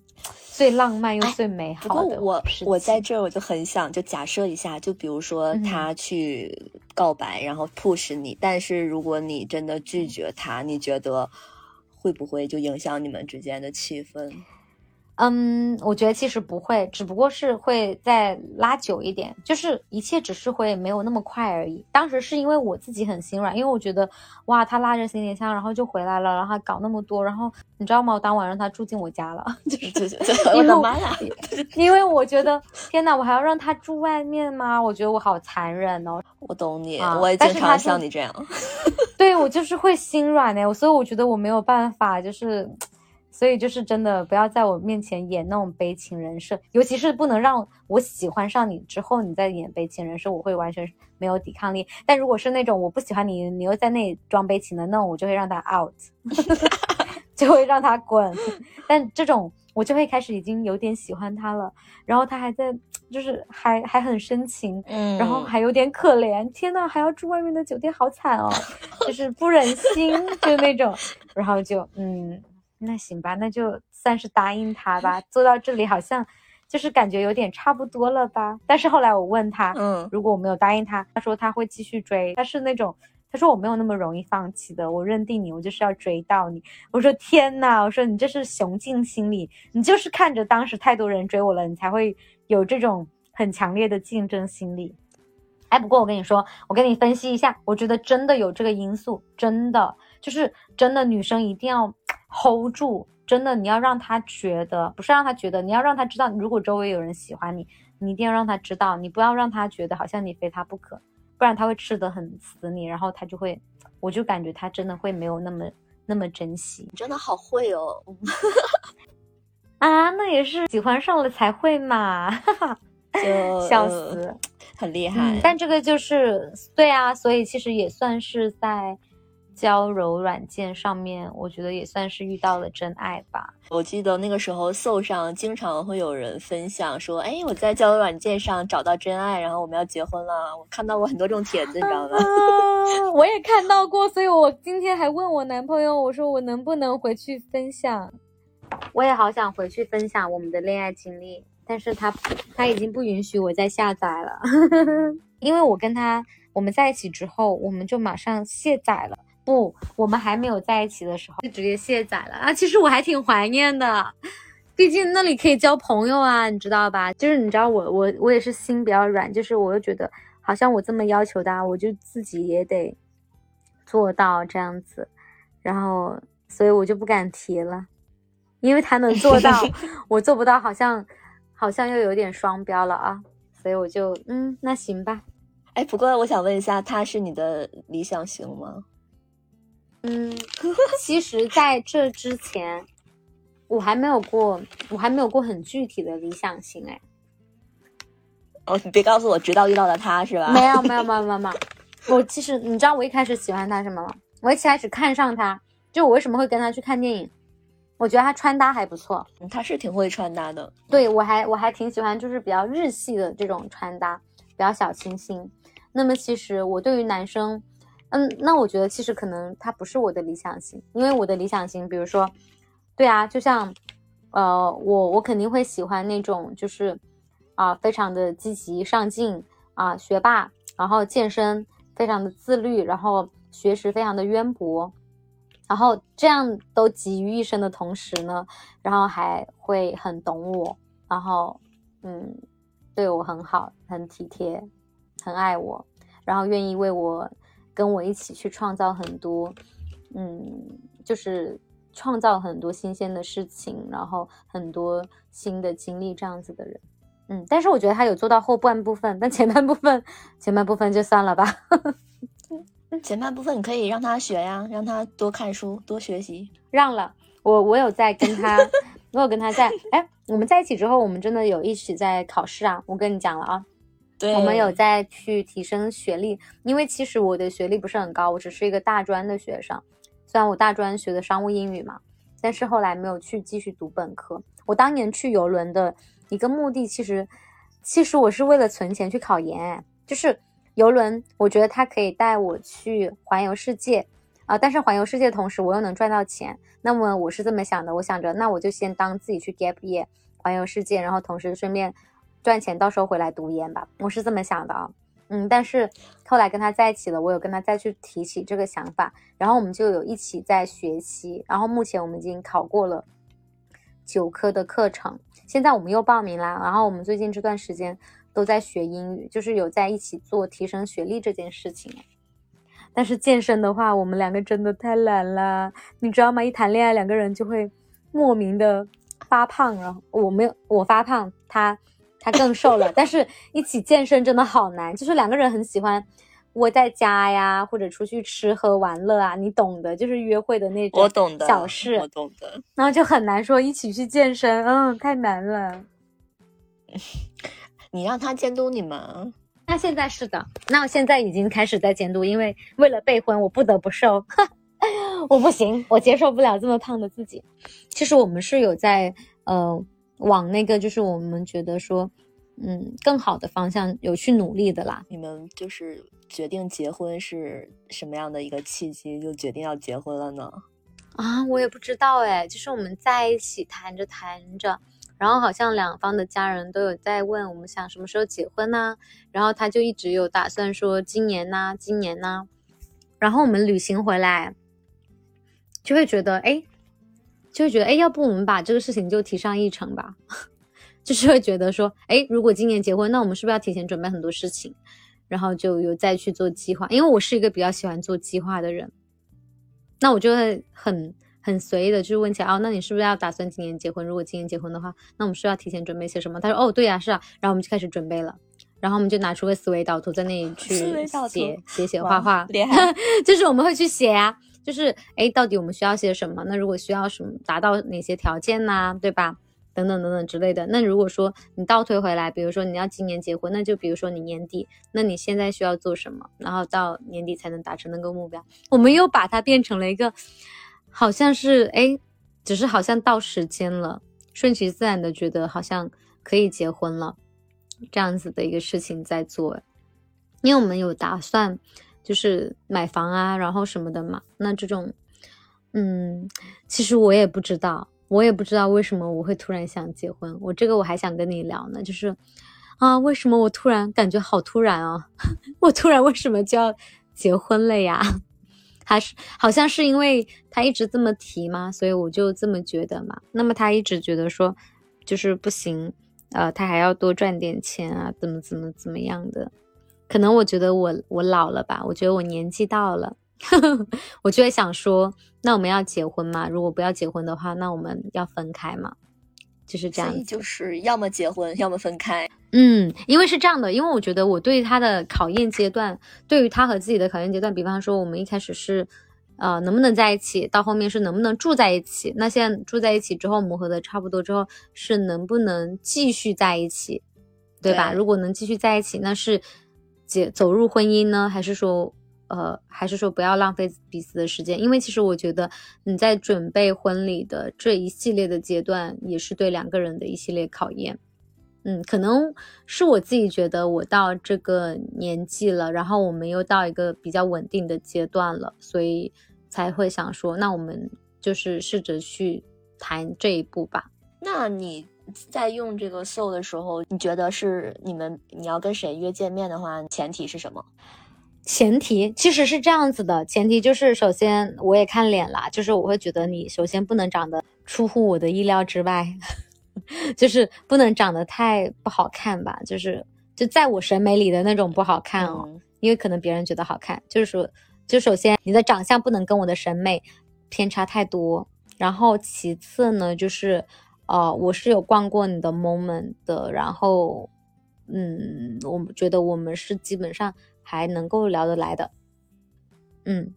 最浪漫又最美好的。不过我我在这儿我就很想就假设一下，就比如说他去告白，然后 push 你，但是如果你真的拒绝他，你觉得会不会就影响你们之间的气氛？嗯，我觉得其实不会，只不过是会再拉久一点，就是一切只是会没有那么快而已。当时是因为我自己很心软，因为我觉得哇，他拉着行李箱然后就回来了，然后搞那么多，然后你知道吗？我当晚让他住进我家了，[laughs] 就是我的妈呀！因为我觉得天哪，我还要让他住外面吗？我觉得我好残忍哦。我懂你，我也经常像你这样。[laughs] 对我就是会心软的，所以我觉得我没有办法，就是。所以就是真的不要在我面前演那种悲情人设，尤其是不能让我喜欢上你之后你再演悲情人设，我会完全没有抵抗力。但如果是那种我不喜欢你，你又在那里装悲情的那种，我就会让他 out，[laughs] [laughs] 就会让他滚。[laughs] 但这种我就会开始已经有点喜欢他了，然后他还在就是还还很深情，嗯，然后还有点可怜。天呐，还要住外面的酒店，好惨哦，就是不忍心，就那种，然后就嗯。那行吧，那就算是答应他吧。[laughs] 做到这里好像就是感觉有点差不多了吧。但是后来我问他，嗯，如果我没有答应他，他说他会继续追。他是那种，他说我没有那么容易放弃的。我认定你，我就是要追到你。我说天呐，我说你这是雄竞心理，你就是看着当时太多人追我了，你才会有这种很强烈的竞争心理。哎，不过我跟你说，我跟你分析一下，我觉得真的有这个因素，真的就是真的女生一定要。Hold 住，真的，你要让他觉得，不是让他觉得，你要让他知道，如果周围有人喜欢你，你一定要让他知道，你不要让他觉得好像你非他不可，不然他会吃的很死你，然后他就会，我就感觉他真的会没有那么那么珍惜。你真的好会哦，[laughs] 啊，那也是喜欢上了才会嘛，就笑死，很厉害。但这个就是对啊，所以其实也算是在。交友软件上面，我觉得也算是遇到了真爱吧。我记得那个时候，So 上经常会有人分享说：“哎，我在交友软件上找到真爱，然后我们要结婚了。”我看到过很多这种帖子，你知道吗？[laughs] 我也看到过，所以我今天还问我男朋友，我说我能不能回去分享？我也好想回去分享我们的恋爱经历，但是他他已经不允许我再下载了，[laughs] 因为我跟他我们在一起之后，我们就马上卸载了。不，我们还没有在一起的时候就直接卸载了啊！其实我还挺怀念的，毕竟那里可以交朋友啊，你知道吧？就是你知道我我我也是心比较软，就是我又觉得好像我这么要求他，我就自己也得做到这样子，然后所以我就不敢提了，因为他能做到，[laughs] 我做不到，好像好像又有点双标了啊！所以我就嗯，那行吧。哎，不过我想问一下，他是你的理想型吗？嗯，其实在这之前，我还没有过，我还没有过很具体的理想型哎。哦，你别告诉我，直到遇到了他是吧？没有，没有，没有，没有，没有。我其实，你知道我一开始喜欢他什么吗？我一开始看上他，就我为什么会跟他去看电影？我觉得他穿搭还不错，他是挺会穿搭的。对我还我还挺喜欢，就是比较日系的这种穿搭，比较小清新。那么其实我对于男生。嗯，那我觉得其实可能他不是我的理想型，因为我的理想型，比如说，对啊，就像，呃，我我肯定会喜欢那种就是，啊，非常的积极上进啊，学霸，然后健身非常的自律，然后学识非常的渊博，然后这样都集于一身的同时呢，然后还会很懂我，然后嗯，对我很好，很体贴，很爱我，然后愿意为我。跟我一起去创造很多，嗯，就是创造很多新鲜的事情，然后很多新的经历这样子的人，嗯，但是我觉得他有做到后半部分，但前半部分，前半部分就算了吧。前半部分你可以让他学呀，让他多看书，多学习。让了，我我有在跟他，[laughs] 我有跟他在，哎，我们在一起之后，我们真的有一起在考试啊，我跟你讲了啊。我们有在去提升学历，因为其实我的学历不是很高，我只是一个大专的学生。虽然我大专学的商务英语嘛，但是后来没有去继续读本科。我当年去游轮的一个目的，其实其实我是为了存钱去考研，就是游轮，我觉得它可以带我去环游世界啊，但是环游世界的同时，我又能赚到钱。那么我是这么想的，我想着，那我就先当自己去 gap year 环游世界，然后同时顺便赚钱，到时候回来读研吧。我是这么想的啊，嗯，但是后来跟他在一起了，我有跟他再去提起这个想法，然后我们就有一起在学习，然后目前我们已经考过了九科的课程，现在我们又报名啦，然后我们最近这段时间。都在学英语，就是有在一起做提升学历这件事情。但是健身的话，我们两个真的太懒了，你知道吗？一谈恋爱，两个人就会莫名的发胖了。我没有，我发胖，他他更瘦了。但是一起健身真的好难，就是两个人很喜欢窝在家呀，或者出去吃喝玩乐啊，你懂的，就是约会的那种。我懂的小事，我懂的。然后就很难说一起去健身，嗯，太难了。[laughs] 你让他监督你们？那现在是的，那我现在已经开始在监督，因为为了备婚，我不得不瘦，[laughs] 我不行，我接受不了这么胖的自己。其实我们是有在呃往那个就是我们觉得说嗯更好的方向有去努力的啦。你们就是决定结婚是什么样的一个契机，就决定要结婚了呢？啊，我也不知道哎，就是我们在一起谈着谈着。然后好像两方的家人都有在问我们想什么时候结婚呢？然后他就一直有打算说今年呢，今年呢。然后我们旅行回来，就会觉得哎，就会觉得哎，要不我们把这个事情就提上议程吧？[laughs] 就是会觉得说哎，如果今年结婚，那我们是不是要提前准备很多事情？然后就有再去做计划，因为我是一个比较喜欢做计划的人，那我就会很。很随意的，就是问起来哦，那你是不是要打算今年结婚？如果今年结婚的话，那我们是要提前准备些什么？他说哦，对呀，是啊，然后我们就开始准备了，然后我们就拿出个思维导图在那里去写写写画画，[laughs] 就是我们会去写呀，就是哎，到底我们需要些什么？那如果需要什么，达到哪些条件呢？对吧？等等等等之类的。那如果说你倒推回来，比如说你要今年结婚，那就比如说你年底，那你现在需要做什么？然后到年底才能达成那个目标。我们又把它变成了一个。好像是哎，只是好像到时间了，顺其自然的觉得好像可以结婚了，这样子的一个事情在做。因为我们有打算就是买房啊，然后什么的嘛。那这种，嗯，其实我也不知道，我也不知道为什么我会突然想结婚。我这个我还想跟你聊呢，就是啊，为什么我突然感觉好突然啊？[laughs] 我突然为什么就要结婚了呀？[laughs] 还是好像是因为他一直这么提嘛，所以我就这么觉得嘛。那么他一直觉得说，就是不行，呃，他还要多赚点钱啊，怎么怎么怎么样的。可能我觉得我我老了吧，我觉得我年纪到了，[laughs] 我就会想说，那我们要结婚吗？如果不要结婚的话，那我们要分开吗？就是这样，就是要么结婚，[laughs] 要么分开。嗯，因为是这样的，因为我觉得我对他的考验阶段，对于他和自己的考验阶段，比方说我们一开始是，呃，能不能在一起，到后面是能不能住在一起，那现在住在一起之后磨合的差不多之后，是能不能继续在一起，对吧？如果能继续在一起，那是结走入婚姻呢，还是说？呃，还是说不要浪费彼此的时间，因为其实我觉得你在准备婚礼的这一系列的阶段，也是对两个人的一系列考验。嗯，可能是我自己觉得我到这个年纪了，然后我们又到一个比较稳定的阶段了，所以才会想说，那我们就是试着去谈这一步吧。那你在用这个 soul 的时候，你觉得是你们你要跟谁约见面的话，前提是什么？前提其实是这样子的，前提就是首先我也看脸啦，就是我会觉得你首先不能长得出乎我的意料之外，[laughs] 就是不能长得太不好看吧，就是就在我审美里的那种不好看哦，因为可能别人觉得好看，就是说就首先你的长相不能跟我的审美偏差太多，然后其次呢就是呃我是有逛过你的 moment 的，然后嗯我觉得我们是基本上。还能够聊得来的，嗯，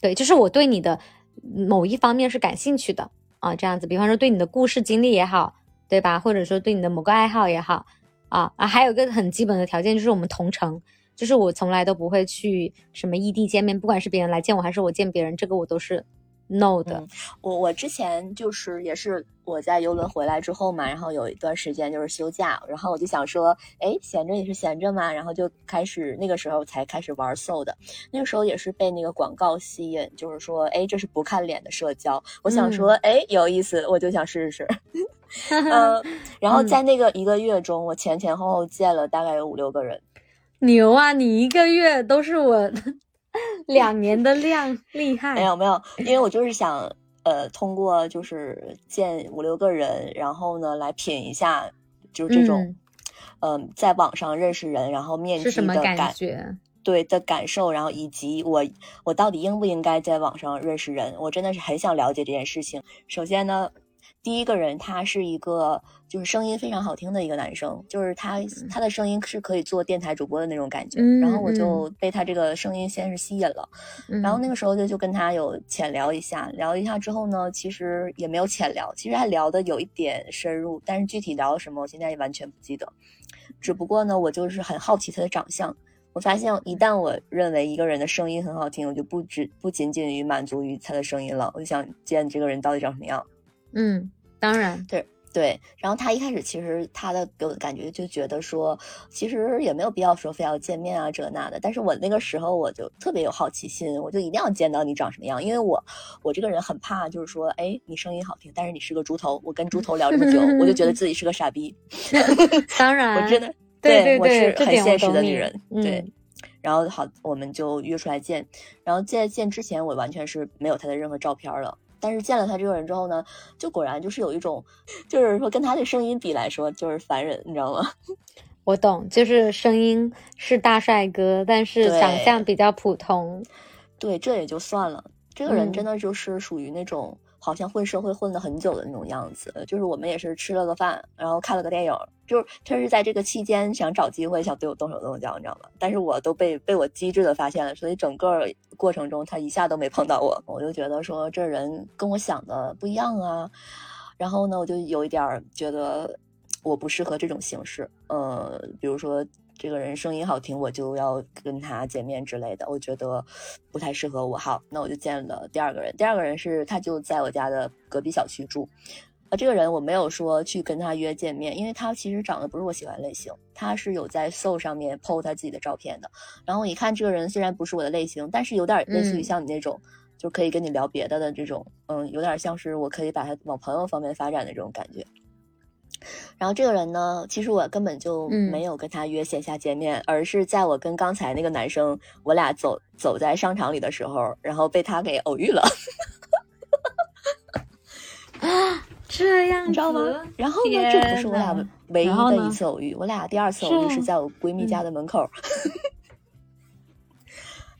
对，就是我对你的某一方面是感兴趣的啊，这样子，比方说对你的故事经历也好，对吧？或者说对你的某个爱好也好，啊啊，还有一个很基本的条件就是我们同城，就是我从来都不会去什么异地见面，不管是别人来见我还是我见别人，这个我都是 no 的。我我之前就是也是我在游轮回来之后嘛，然后有一段时间就是休假，然后我就想说，哎，闲着也是闲着嘛，然后就开始那个时候才开始玩 Soul 的，那个时候也是被那个广告吸引，就是说，哎，这是不看脸的社交，我想说，哎，有意思，我就想试试。嗯，[laughs] [laughs] 然后在那个一个月中，我前前后后见了大概有五六个人。牛啊！你一个月都是我 [laughs] 两年的量，厉害。没有没有，因为我就是想，呃，通过就是见五六个人，然后呢来品一下，就是这种，嗯，在网上认识人，然后面基的感觉，对的感受，然后以及我我到底应不应该在网上认识人，我真的是很想了解这件事情。首先呢。第一个人，他是一个就是声音非常好听的一个男生，就是他他的声音是可以做电台主播的那种感觉，然后我就。被他这个声音先是吸引了，然后那。个时候就就跟他有浅聊一下，聊一下之后呢，其实也没有浅聊，其实还聊的有一点深入，但是具体聊了什么，我现在也完全不记得，只不过呢，我就是很好奇他的长相，我发现一旦我认为一个人的声音很好听，我就不只不仅仅于满足于他的声音了，我就想见这个人到底长什么样。嗯，当然，对对。然后他一开始其实他的给我的感觉就觉得说，其实也没有必要说非要见面啊这那的。但是我那个时候我就特别有好奇心，我就一定要见到你长什么样，因为我我这个人很怕，就是说，哎，你声音好听，但是你是个猪头，我跟猪头聊这么久，我就觉得自己是个傻逼。[laughs] 当然，我真的对我是很现实的女人。对。然后好，我们就约出来见。然后在见之前，我完全是没有他的任何照片了。但是见了他这个人之后呢，就果然就是有一种，就是说跟他的声音比来说，就是烦人，你知道吗？[laughs] 我懂，就是声音是大帅哥，但是长相比较普通。对，这也就算了。这个人真的就是属于那种。好像混社会混了很久的那种样子，就是我们也是吃了个饭，然后看了个电影，就是他是在这个期间想找机会想对我动手动脚，你知道吗？但是我都被被我机智的发现了，所以整个过程中他一下都没碰到我，我就觉得说这人跟我想的不一样啊，然后呢，我就有一点觉得我不适合这种形式，呃，比如说。这个人声音好听，我就要跟他见面之类的，我觉得不太适合我。好，那我就见了第二个人。第二个人是他就在我家的隔壁小区住，啊，这个人我没有说去跟他约见面，因为他其实长得不是我喜欢类型。他是有在 Soul 上面 PO 他自己的照片的，然后我一看这个人虽然不是我的类型，但是有点类似于像你那种，就可以跟你聊别的的这种，嗯，有点像是我可以把他往朋友方面发展的这种感觉。然后这个人呢，其实我根本就没有跟他约线下见面，而是在我跟刚才那个男生我俩走走在商场里的时候，然后被他给偶遇了。啊，这 [laughs] 样你知道吗？然后呢，这不是我俩唯一的一次偶遇，我俩第二次偶遇是在我闺蜜家的门口。[laughs]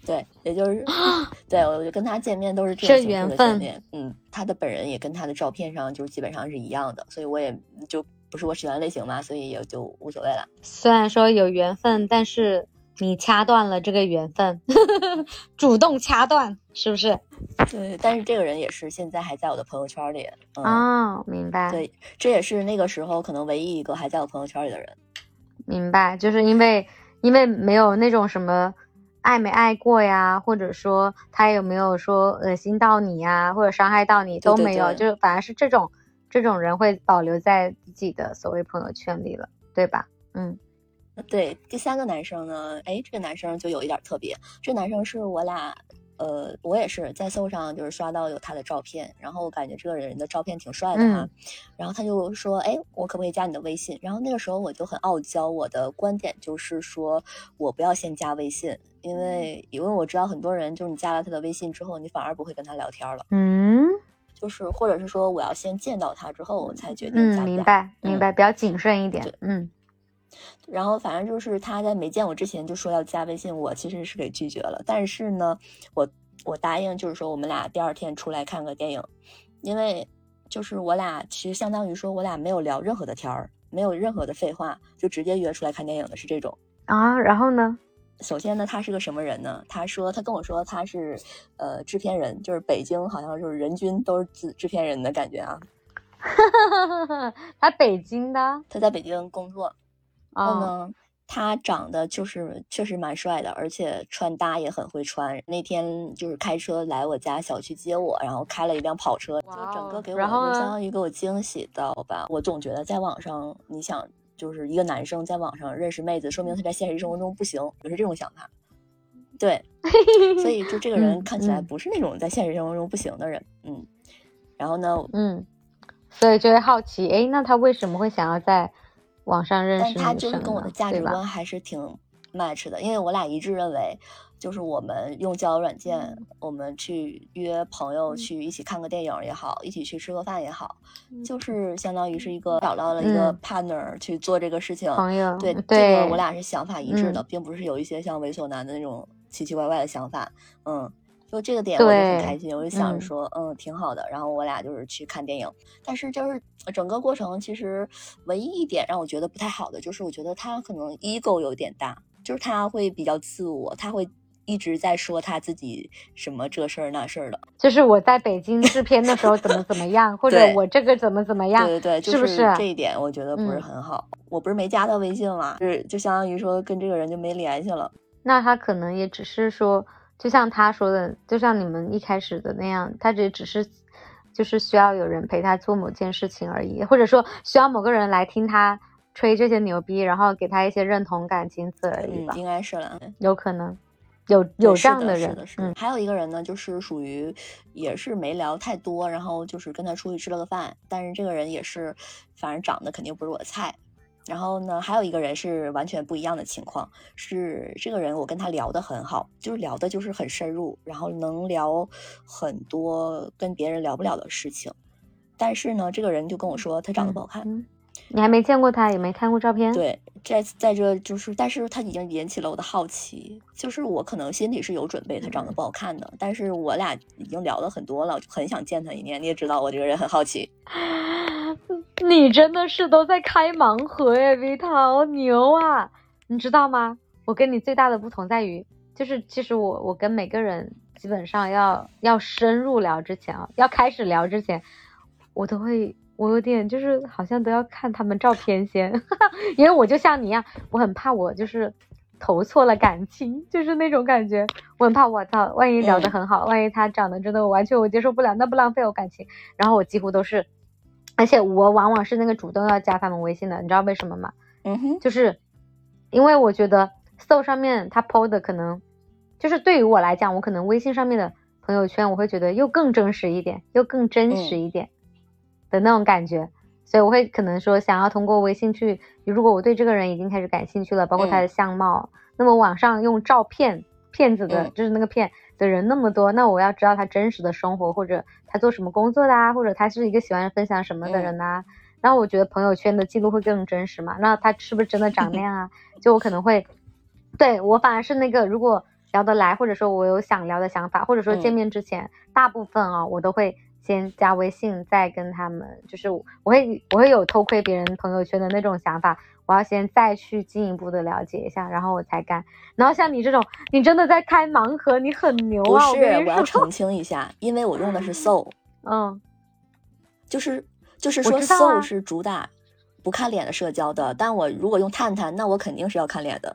对，也就是对我就跟他见面都是这种形式的见面。嗯，他的本人也跟他的照片上就是基本上是一样的，所以我也就不是我喜欢类型嘛，所以也就无所谓了。虽然说有缘分，但是你掐断了这个缘分，[laughs] 主动掐断，是不是？对，但是这个人也是现在还在我的朋友圈里。哦，明白。对，这也是那个时候可能唯一一个还在我朋友圈里的人。明白，就是因为因为没有那种什么。爱没爱过呀？或者说他有没有说恶心到你呀，或者伤害到你都没有，就反而是这种这种人会保留在自己的所谓朋友圈里了，对吧？嗯，对。第三个男生呢？哎，这个男生就有一点特别，这男生是我俩。呃，我也是在搜上就是刷到有他的照片，然后我感觉这个人的照片挺帅的哈，然后他就说，哎，我可不可以加你的微信？然后那个时候我就很傲娇，我的观点就是说我不要先加微信，因为因为我知道很多人就是你加了他的微信之后，你反而不会跟他聊天了，嗯，就是或者是说我要先见到他之后我才决定加。嗯，明白明白，比较谨慎一点，嗯。然后反正就是他在没见我之前就说要加微信，我其实是给拒绝了。但是呢，我我答应就是说我们俩第二天出来看个电影，因为就是我俩其实相当于说我俩没有聊任何的天儿，没有任何的废话，就直接约出来看电影的是这种啊。然后呢，首先呢，他是个什么人呢？他说他跟我说他是呃制片人，就是北京好像就是人均都是制制片人的感觉啊。[laughs] 他北京的，他在北京工作。然后呢，他长得就是确实蛮帅的，而且穿搭也很会穿。那天就是开车来我家小区接我，然后开了一辆跑车，就整个给我就相当于给我惊喜到吧。我总觉得在网上，你想就是一个男生在网上认识妹子，说明他在现实生活中不行，就是这种想法。对，[laughs] 所以就这个人看起来不是那种在现实生活中不行的人，嗯。然后呢，嗯，所以就会好奇，哎，那他为什么会想要在网上认识？但他就是跟我的价值观还是挺 match 的，因为我俩一致认为，就是我们用交友软件，我们去约朋友去一起看个电影也好，一起去吃个饭也好，就是相当于是一个找到了一个 partner 去做这个事情。朋友，对这个我俩是想法一致的，并不是有一些像猥琐男的那种。奇奇怪怪的想法，嗯，就这个点我就很开心，我就想着说，嗯，挺好的。然后我俩就是去看电影，但是就是整个过程其实唯一一点让我觉得不太好的，就是我觉得他可能 ego 有点大，就是他会比较自我，他会一直在说他自己什么这事儿那事儿的。就是我在北京制片的时候怎么怎么样，或者我这个怎么怎么样，对对对，是不是这一点我觉得不是很好？我不是没加他微信嘛，就是就相当于说跟这个人就没联系了。那他可能也只是说，就像他说的，就像你们一开始的那样，他这只是就是需要有人陪他做某件事情而已，或者说需要某个人来听他吹这些牛逼，然后给他一些认同感，仅此而已吧。应该是了，有可能有有这样的人。嗯，还有一个人呢，就是属于也是没聊太多，然后就是跟他出去吃了个饭，但是这个人也是，反正长得肯定不是我的菜。然后呢，还有一个人是完全不一样的情况，是这个人我跟他聊得很好，就是聊的就是很深入，然后能聊很多跟别人聊不了的事情。但是呢，这个人就跟我说他长得不好看。你还没见过他，也没看过照片。对，在在这就是，但是他已经引起了我的好奇，就是我可能心里是有准备他长得不好看的，但是我俩已经聊了很多了，很想见他一面。你也知道我这个人很好奇。[laughs] 你真的是都在开盲盒哎，维塔，好牛啊！你知道吗？我跟你最大的不同在于，就是其实我我跟每个人基本上要要深入聊之前啊，要开始聊之前，我都会我有点就是好像都要看他们照片先，[laughs] 因为我就像你一样，我很怕我就是投错了感情，就是那种感觉，我很怕我操，万一聊得很好，万一他长得真的完全我接受不了，那不浪费我感情？然后我几乎都是。而且我往往是那个主动要加他们微信的，你知道为什么吗？嗯哼，就是因为我觉得搜上面他 PO 的可能，就是对于我来讲，我可能微信上面的朋友圈，我会觉得又更真实一点，又更真实一点的那种感觉，所以我会可能说想要通过微信去，如果我对这个人已经开始感兴趣了，包括他的相貌，那么网上用照片骗子的，就是那个骗。的人那么多，那我要知道他真实的生活，或者他做什么工作的啊，或者他是一个喜欢分享什么的人呐。然后我觉得朋友圈的记录会更真实嘛。那他是不是真的长那样啊？[laughs] 就我可能会，对我反而是那个，如果聊得来，或者说我有想聊的想法，或者说见面之前，大部分啊，我都会先加微信，再跟他们，就是我会我会有偷窥别人朋友圈的那种想法。我要先再去进一步的了解一下，然后我才干。然后像你这种，你真的在开盲盒，你很牛啊！不是，我要澄清一下，因为我用的是 [laughs] Soul，嗯，就是就是说 Soul 是主打不看脸的社交的，但我如果用探探，那我肯定是要看脸的。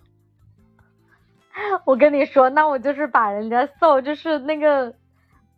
[laughs] 我跟你说，那我就是把人家 Soul 就是那个。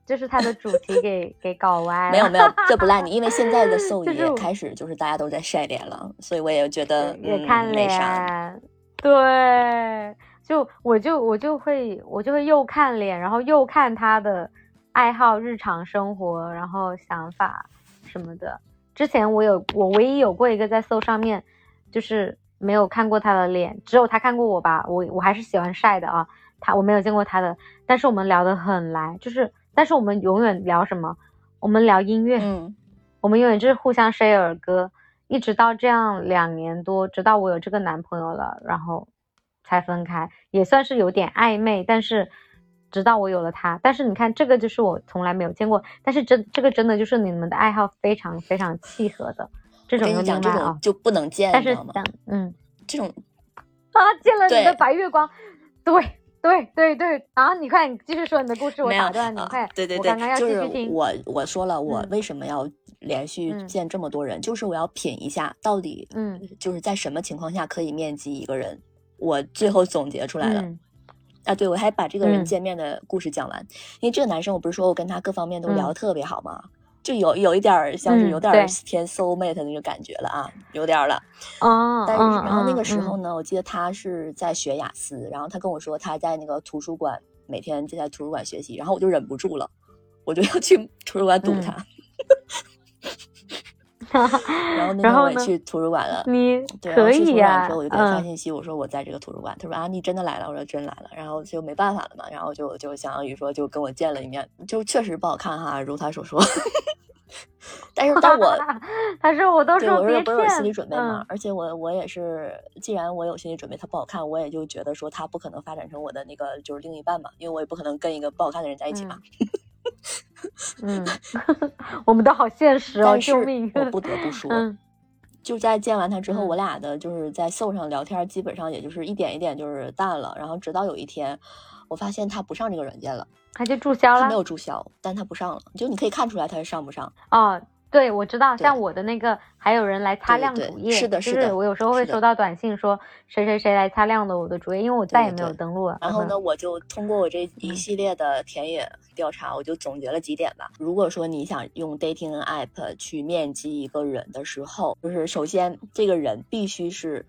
就是它的主题给给搞歪了。没有没有，这不赖你，因为现在的 [laughs] 搜也开始就是大家都在晒脸了，所以我也觉得也看脸。对，就我就我就会我就会又看脸，然后又看他的爱好、日常生活，然后想法什么的。之前我有我唯一有过一个在搜上面，就是没有看过他的脸，只有他看过我吧。我我还是喜欢晒的啊，他我没有见过他的，但是我们聊得很来，就是。但是我们永远聊什么？我们聊音乐，嗯，我们永远就是互相 share 歌，一直到这样两年多，直到我有这个男朋友了，然后才分开，也算是有点暧昧。但是直到我有了他，但是你看这个就是我从来没有见过，但是真这个真的就是你们的爱好非常非常契合的这种，跟你讲这种就不能见，但是像嗯这种啊见了你的白月光，对。对对对，啊！你快你继续说你的故事，我打断你快。对对对，就是我我说了，我为什么要连续见这么多人，就是我要品一下到底，嗯，就是在什么情况下可以面基一个人，我最后总结出来了。嗯啊，对，我还把这个人嗯见面的故事讲完，因为这个男生我不是说我跟他各方面都嗯聊得特别好吗？就有有一点儿像是嗯有点儿偏 soul mate 的那个感觉了啊，有点儿了。哦，但是嗯然后那个时候呢，我记得他是在学雅思，然后他跟我说他在那个图书馆每天就在图书馆学习，然后我就忍不住了，我就要去图书馆堵嗯他。然后那天我也去图书馆了，你对，然后可去图书馆以呀之后，我就给他发嗯信息，我说我在这个图书馆。他说啊，你真的来了？我说真来了。然后就没办法了嘛，然后就就相当于说就跟我见了一面，就确实不好看哈，如他所说。[laughs] 但是，[laughs] 但我他说我都对我说不是有心理准备嘛？嗯而且我我也是，既然我有心理准备，他不好看，我也就觉得说他不可能发展成我的那个就是另一半嘛，因为我也不可能跟一个不好看的人在一起嘛。嗯，[laughs] 我们都好现实哦，但是救命！我不得不说，嗯就在见完他之后，嗯我俩的就是在搜上聊天，基本上也就是一点一点就是淡了。然后直到有一天，我发现他不上这个软件了，他就注销了他没。有注销，但他不上了，就你可以看出来他是上不上。哦，对，我知道，像我的那个还有人来擦亮主页，是的是的我有时候会收到短信说谁谁谁来擦亮了我的主页，因为我再也没有登录了。嗯然后呢，我就通过我这一嗯系列的田野调查，我就总结了几点吧。如果说你想用 dating app 去面基一个人的时候，就是首先这个人必须是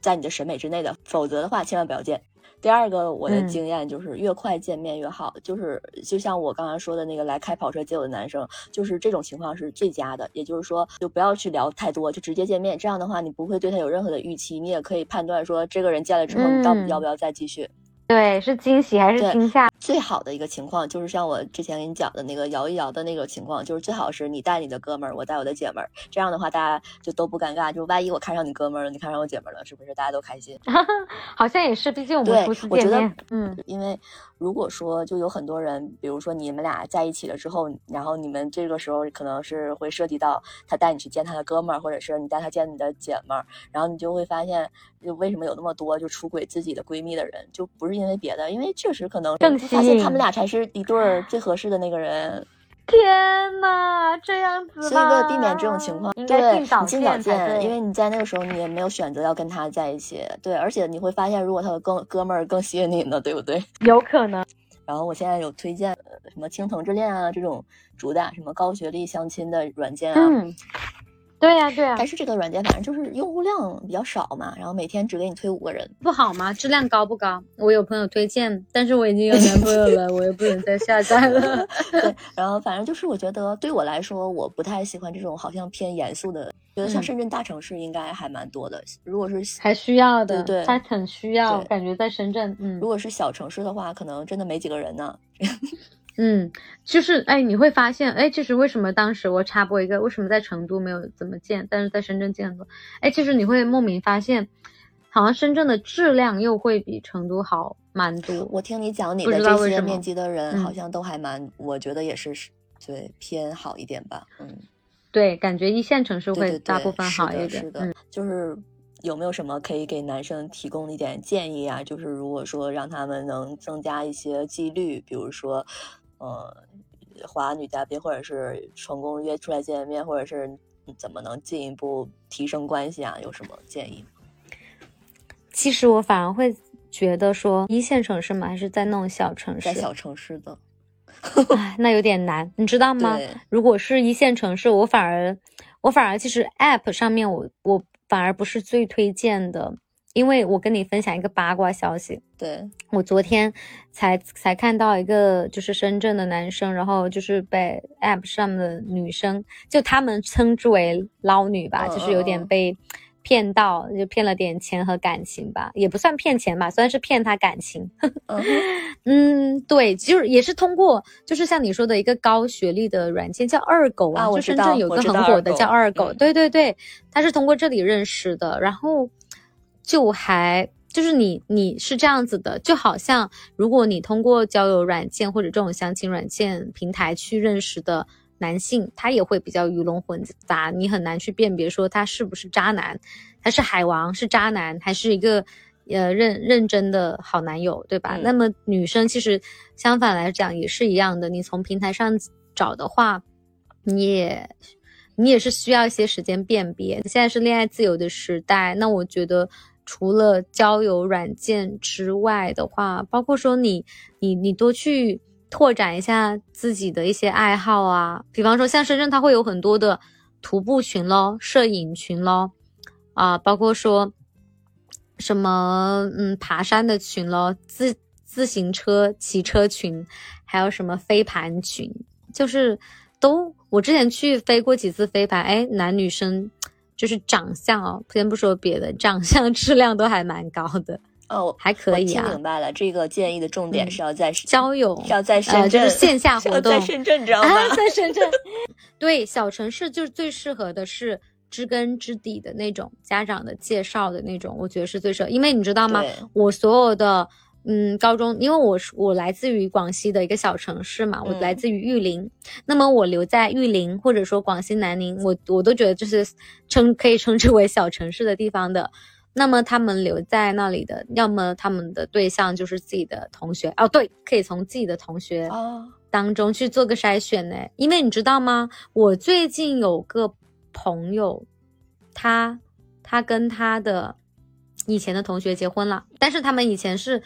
在你的审美之内的，否则的话千万不要见。第二个，我的嗯经验就是越快见面越好，就是就像我刚刚说的那个来开跑车接我的男生，就是这种情况是最佳的。也就是说，就不要去聊太多，就直接见面。这样的话，你不会对他有任何的预期，你也可以判断说这个人见了之后，你到底嗯要不要再继续。对，是惊喜还是惊吓？最好的一个情况就是像我之前给你讲的那个摇一摇的那个情况，就是最好是你带你的哥们儿，我带我的姐们儿，这样的话大家就都不尴尬。就万一我看上你哥们儿了，你看上我姐们儿了，是不是大家都开心？[laughs] 好像也是，毕竟我们对初次我觉得见面。嗯因为如果说就有很多人，比如说你们俩在一起了之后，然后你们这个时候可能是会涉及到他带你去见他的哥们儿，或者是你带他见你的姐们儿，然后你就会发现，就为什么有那么多就出轨自己的闺蜜的人，就不是因为别的，因为确实可能更就发现他们俩才是一对儿最合适的那个人。天呐，这样子所以为了避免这种情况，应该对尽早你尽早见因为你在那个时候你也没有选择要跟他在一起，对，而且你会发现，如果他的更哥们儿更吸引你呢，对不对？有可能。[laughs] 然后我现在有推荐呃什么青藤之恋啊这种主打什么高学历相亲的软件啊，嗯，对呀、对呀、但是这个软件反正就是用户量比较少嘛，然后每天只给你推五个人，不好吗？质量高不高？我有朋友推荐，但是我已经有男朋友了，我又不能再下载了。[laughs] 对，然后反正就是我觉得对我来说，我不太喜欢这种好像偏严肃的，觉得像嗯深圳大城市应该还蛮多的，如果是还需要的，对对他很需要，感觉在深圳，嗯如果是小城市的话，可能真的没几个人呢。[laughs] 嗯，就是哎，你会发现，哎，其实为什么当时我插播一个，为什么在成都没有怎么见，但是在深圳见很多，哎，其实你会莫名发现，好像深圳的质量又会比成都好蛮多。我听你讲你不的这些面积的人，嗯好像都还蛮，我觉得也是对偏好一点吧，嗯。对，感觉一线城市会大部分好一点。是的，嗯，就是有没有什么可以给男生提供一点建议啊？就是如果说让他们能增加一些几率，比如说，呃，华女嘉宾，或者是成功约出来见面，或者是怎么能进一步提升关系啊？有什么建议？其实我反而会觉得说，一线城市嘛，还是在那种小城市，在小城市的，唉那有点难，你知道吗？如果是一线城市，我反而，我反而其实 App 上面我我反而不是最推荐的，因为我跟你分享一个八卦消息，对，我昨天才才看到一个就是深圳的男生，然后就是被 App 上的女生，就他们称之为捞女吧，嗯就是有点被骗到，就骗了点钱和感情吧，也不算骗钱吧，算是骗他感情。[laughs] 嗯。对，就是也是通过，就是像你说的一个高学历的软件叫二狗啊我就深圳有个很火的叫二狗，嗯。对对对，他是通过这里认识的，然后就还就是你你是这样子的，就好像如果你通过交友软件或者这种相亲软件平台去认识的男性，他也会比较鱼龙混杂，你很难去辨别说他是不是渣男，他是海王是渣男，还是一个呃认认真的好男友，对吧？嗯那么女生其实相反来讲也是一样的，你从平台上找的话，你也你也是需要一些时间辨别。现在是恋爱自由的时代，那我觉得除了交友软件之外的话，包括说你你你多去拓展一下自己的一些爱好啊，比方说像深圳，它会有很多的徒步群咯，摄影群咯，啊，包括说什么嗯爬山的群咯，自自行车骑车群，还有什么飞盘群，就是都我之前去飞过几次飞盘，哎，男女生。就是长相哦，先不说别的，长相 [laughs] 质量都还蛮高的哦，还可以啊。听明白了，这个建议的重点是要在交友，要在深圳，就是线下活动，在深圳你知道吗？在深圳，[laughs] 对，小城市就是最适合的是知根知底的那种家长的介绍的那种，我觉得是最适合，因为你知道吗？我所有的。嗯，高中，因为我是我来自于广西的一个小城市嘛，我来自于玉林，那么我留在玉林或者说广西南宁，我我都觉得就是称可以称之为小城市的地方的。那么他们留在那里的，要么他们的对象就是自己的同学哦，对，可以从自己的同学当中去做个筛选呢。因为你知道吗？我最近有个朋友，他他跟他的以前的同学结婚了，但是他们以前是。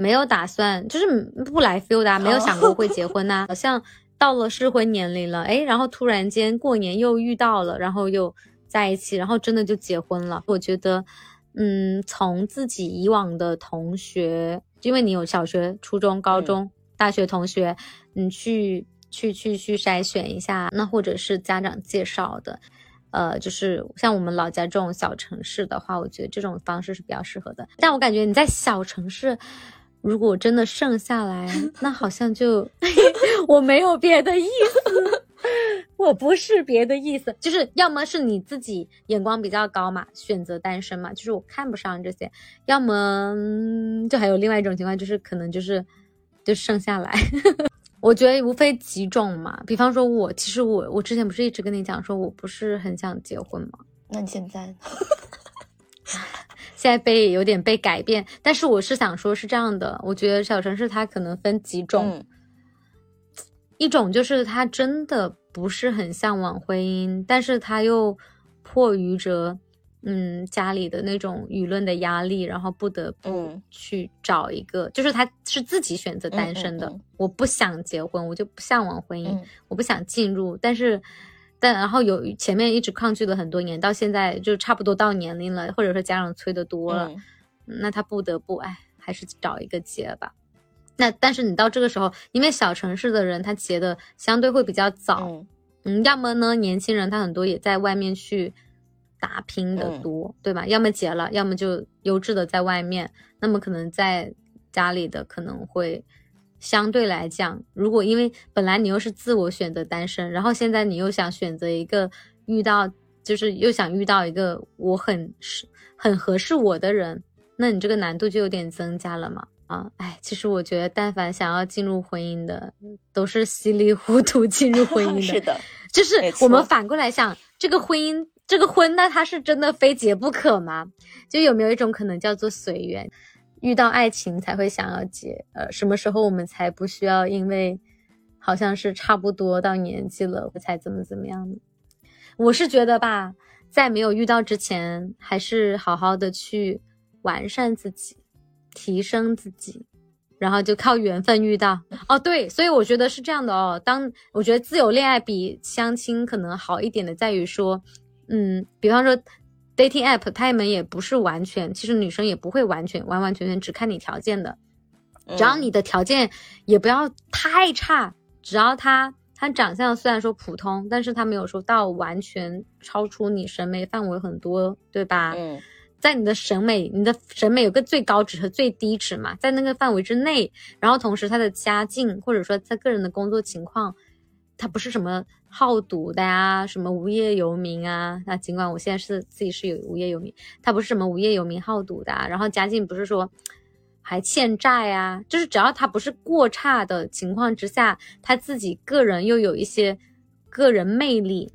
没有打算，就是不来 feel 的，没有想过会结婚呐。好像到了适婚年龄了，哎，然后突然间过年又遇到了，然后又在一起，然后真的就结婚了。我觉得，嗯，从自己以往的同学，因为你有小学、初中、高中、大学同学，你去去去去筛选一下，那或者是家长介绍的，呃，就是像我们老家这种小城市的话，我觉得这种方式是比较适合的。但我感觉你在小城市。如果真的剩下来，[laughs] 那好像就 [laughs] 我没有别的意思，[laughs] 我不是别的意思，就是要么是你自己眼光比较高嘛，选择单身嘛，就是我看不上这些；要么就还有另外一种情况，就是可能就是就剩下来。我觉得无非几种嘛，比方说我，其实我我之前不是一直跟你讲说我不是很想结婚吗？那你现在？现在被有点被改变，但是我是想说，是这样的，我觉得小城市它可能分几种，一种就是他真的不是很向往婚姻，但是他又迫于着，嗯，家里的那种舆论的压力，然后不得不去找一个，就是他是自己选择单身的，我不想结婚，我就不向往婚姻，我不想进入，但是。但然后有前面一直抗拒了很多年，到现在就差不多到年龄了，或者说家长催的多了，那他不得不哎，还是找一个结吧。那但是你到这个时候，因为小城市的人他结的相对会比较早，嗯，要么呢年轻人他很多也在外面去打拼的多，对吧？要么结了，要么就优质的在外面，那么可能在家里的可能会。相对来讲，如果因为本来你又是自我选择单身，然后现在你又想选择一个遇到，就是又想遇到一个我很是很合适我的人，那你这个难度就有点增加了嘛？啊，哎，其实我觉得，但凡想要进入婚姻的，都是稀里糊涂进入婚姻的。[laughs] 是的，就是我们反过来想，这个婚姻，这个婚，那它是真的非结不可吗？就有没有一种可能叫做随缘？遇到爱情才会想要结，呃，什么时候我们才不需要？因为好像是差不多到年纪了，我才怎么怎么样呢？我是觉得吧，在没有遇到之前，还是好好的去完善自己，提升自己，然后就靠缘分遇到。哦，对，所以我觉得是这样的哦。当我觉得自由恋爱比相亲可能好一点的，在于说，嗯，比方说。Dating app，他们也不是完全，其实女生也不会完全完完全全只看你条件的，只要你的条件也不要太差，只要他他长相虽然说普通，但是他没有说到完全超出你审美范围很多，对吧？嗯，在你的审美，你的审美有个最高值和最低值嘛，在那个范围之内，然后同时他的家境或者说他个人的工作情况。他不是什么好赌的呀，什么无业游民啊。那尽管我现在是自己是有无业游民，他不是什么无业游民好赌的，然后家境不是说还欠债呀，就是只要他不是过差的情况之下，他自己个人又有一些个人魅力，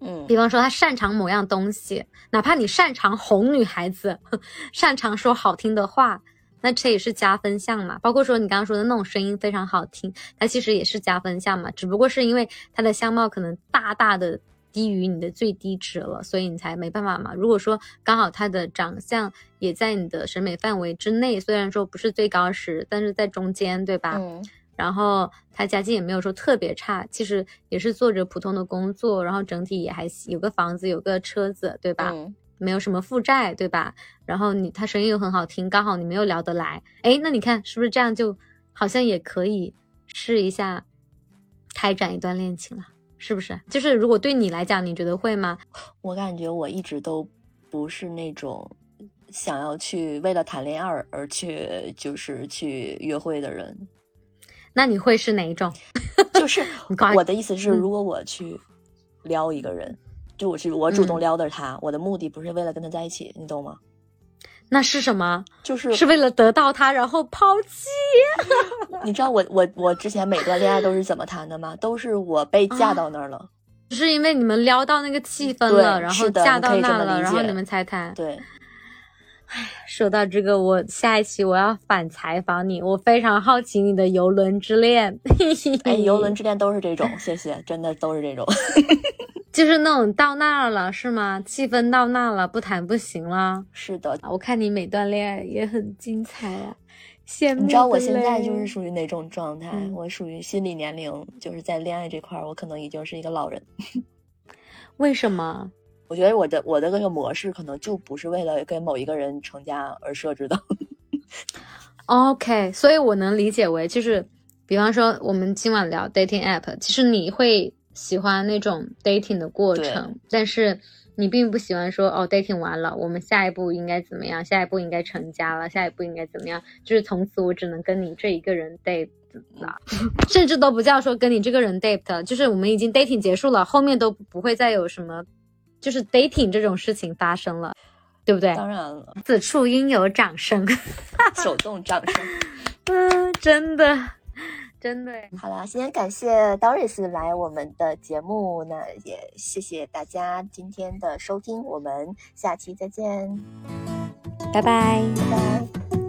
嗯，比方说他擅长某样东西，哪怕你擅长哄女孩子，[laughs] 擅长说好听的话。那这也是加分项嘛，包括说你刚刚说的那种声音非常好听，它其实也是加分项嘛，只不过是因为他的相貌可能大大的低于你的最低值了，所以你才没办法嘛。如果说刚好他的长相也在你的审美范围之内，虽然说不是最高时，但是在中间，对吧？嗯然后他家境也没有说特别差，其实也是做着普通的工作，然后整体也还行有个房子，有个车子，对吧？嗯没有什么负债，对吧？然后你他声音又很好听，刚好你们又聊得来，哎，那你看是不是这样就好像也可以试一下开展一段恋情了？是不是？就是如果对你来讲，你觉得会吗？我感觉我一直都不是那种想要去为了谈恋爱而而去就是去约会的人。那你会是哪一种？就是 [laughs] 我的意思是，嗯如果我去撩一个人，就我是我主动嗯撩的是他，我的目的不是为了跟他在一起，你懂吗？那是什么？就是是为了得到他，然后抛弃？[laughs] 你知道我我我之前每段恋爱都是怎么谈的吗？都是我被嫁啊到那儿了，只是因为你们撩到那个气氛了，然后是的嫁你可以这么到那了，然后你们才谈。对，说到这个，我下一期我要反采访你，我非常好奇你的游轮之恋。哎，游轮 [laughs] 之恋都是这种，谢谢，真的都是这种。[laughs] 就是那种到那儿了，是吗？气氛到那了，不谈不行了。是的，我看你每段恋爱也很精彩啊，羡慕。你知道我现在就是，属于哪种状态？嗯我属于心理年龄，就是在恋爱这块儿，我可能已经是一个老人。[laughs] 为什么？我觉得我的我的那个模式可能就不是为了跟某一个人成家而设置的。OK，所以我能理解为就是，比方说我们今晚聊 dating app，其实你会喜欢那种 dating 的过程，但是你并不喜欢说哦 dating 完了，我们下一步应该怎么样，下一步应该成家了，下一步应该怎么样，就是从此我只能跟你这一个人 date 了，[laughs] 甚至都不叫说跟你这个人 date，就是我们已经 dating 结束了，后面都不会再有什么就是 dating 这种事情发生了，对不对？当然了，此处应有掌声。[laughs] 手动掌声。嗯，真的，真的。好啦，今天感谢 Doris 来我们的节目，那也谢谢大家今天的收听，我们下期再见，拜拜。拜拜。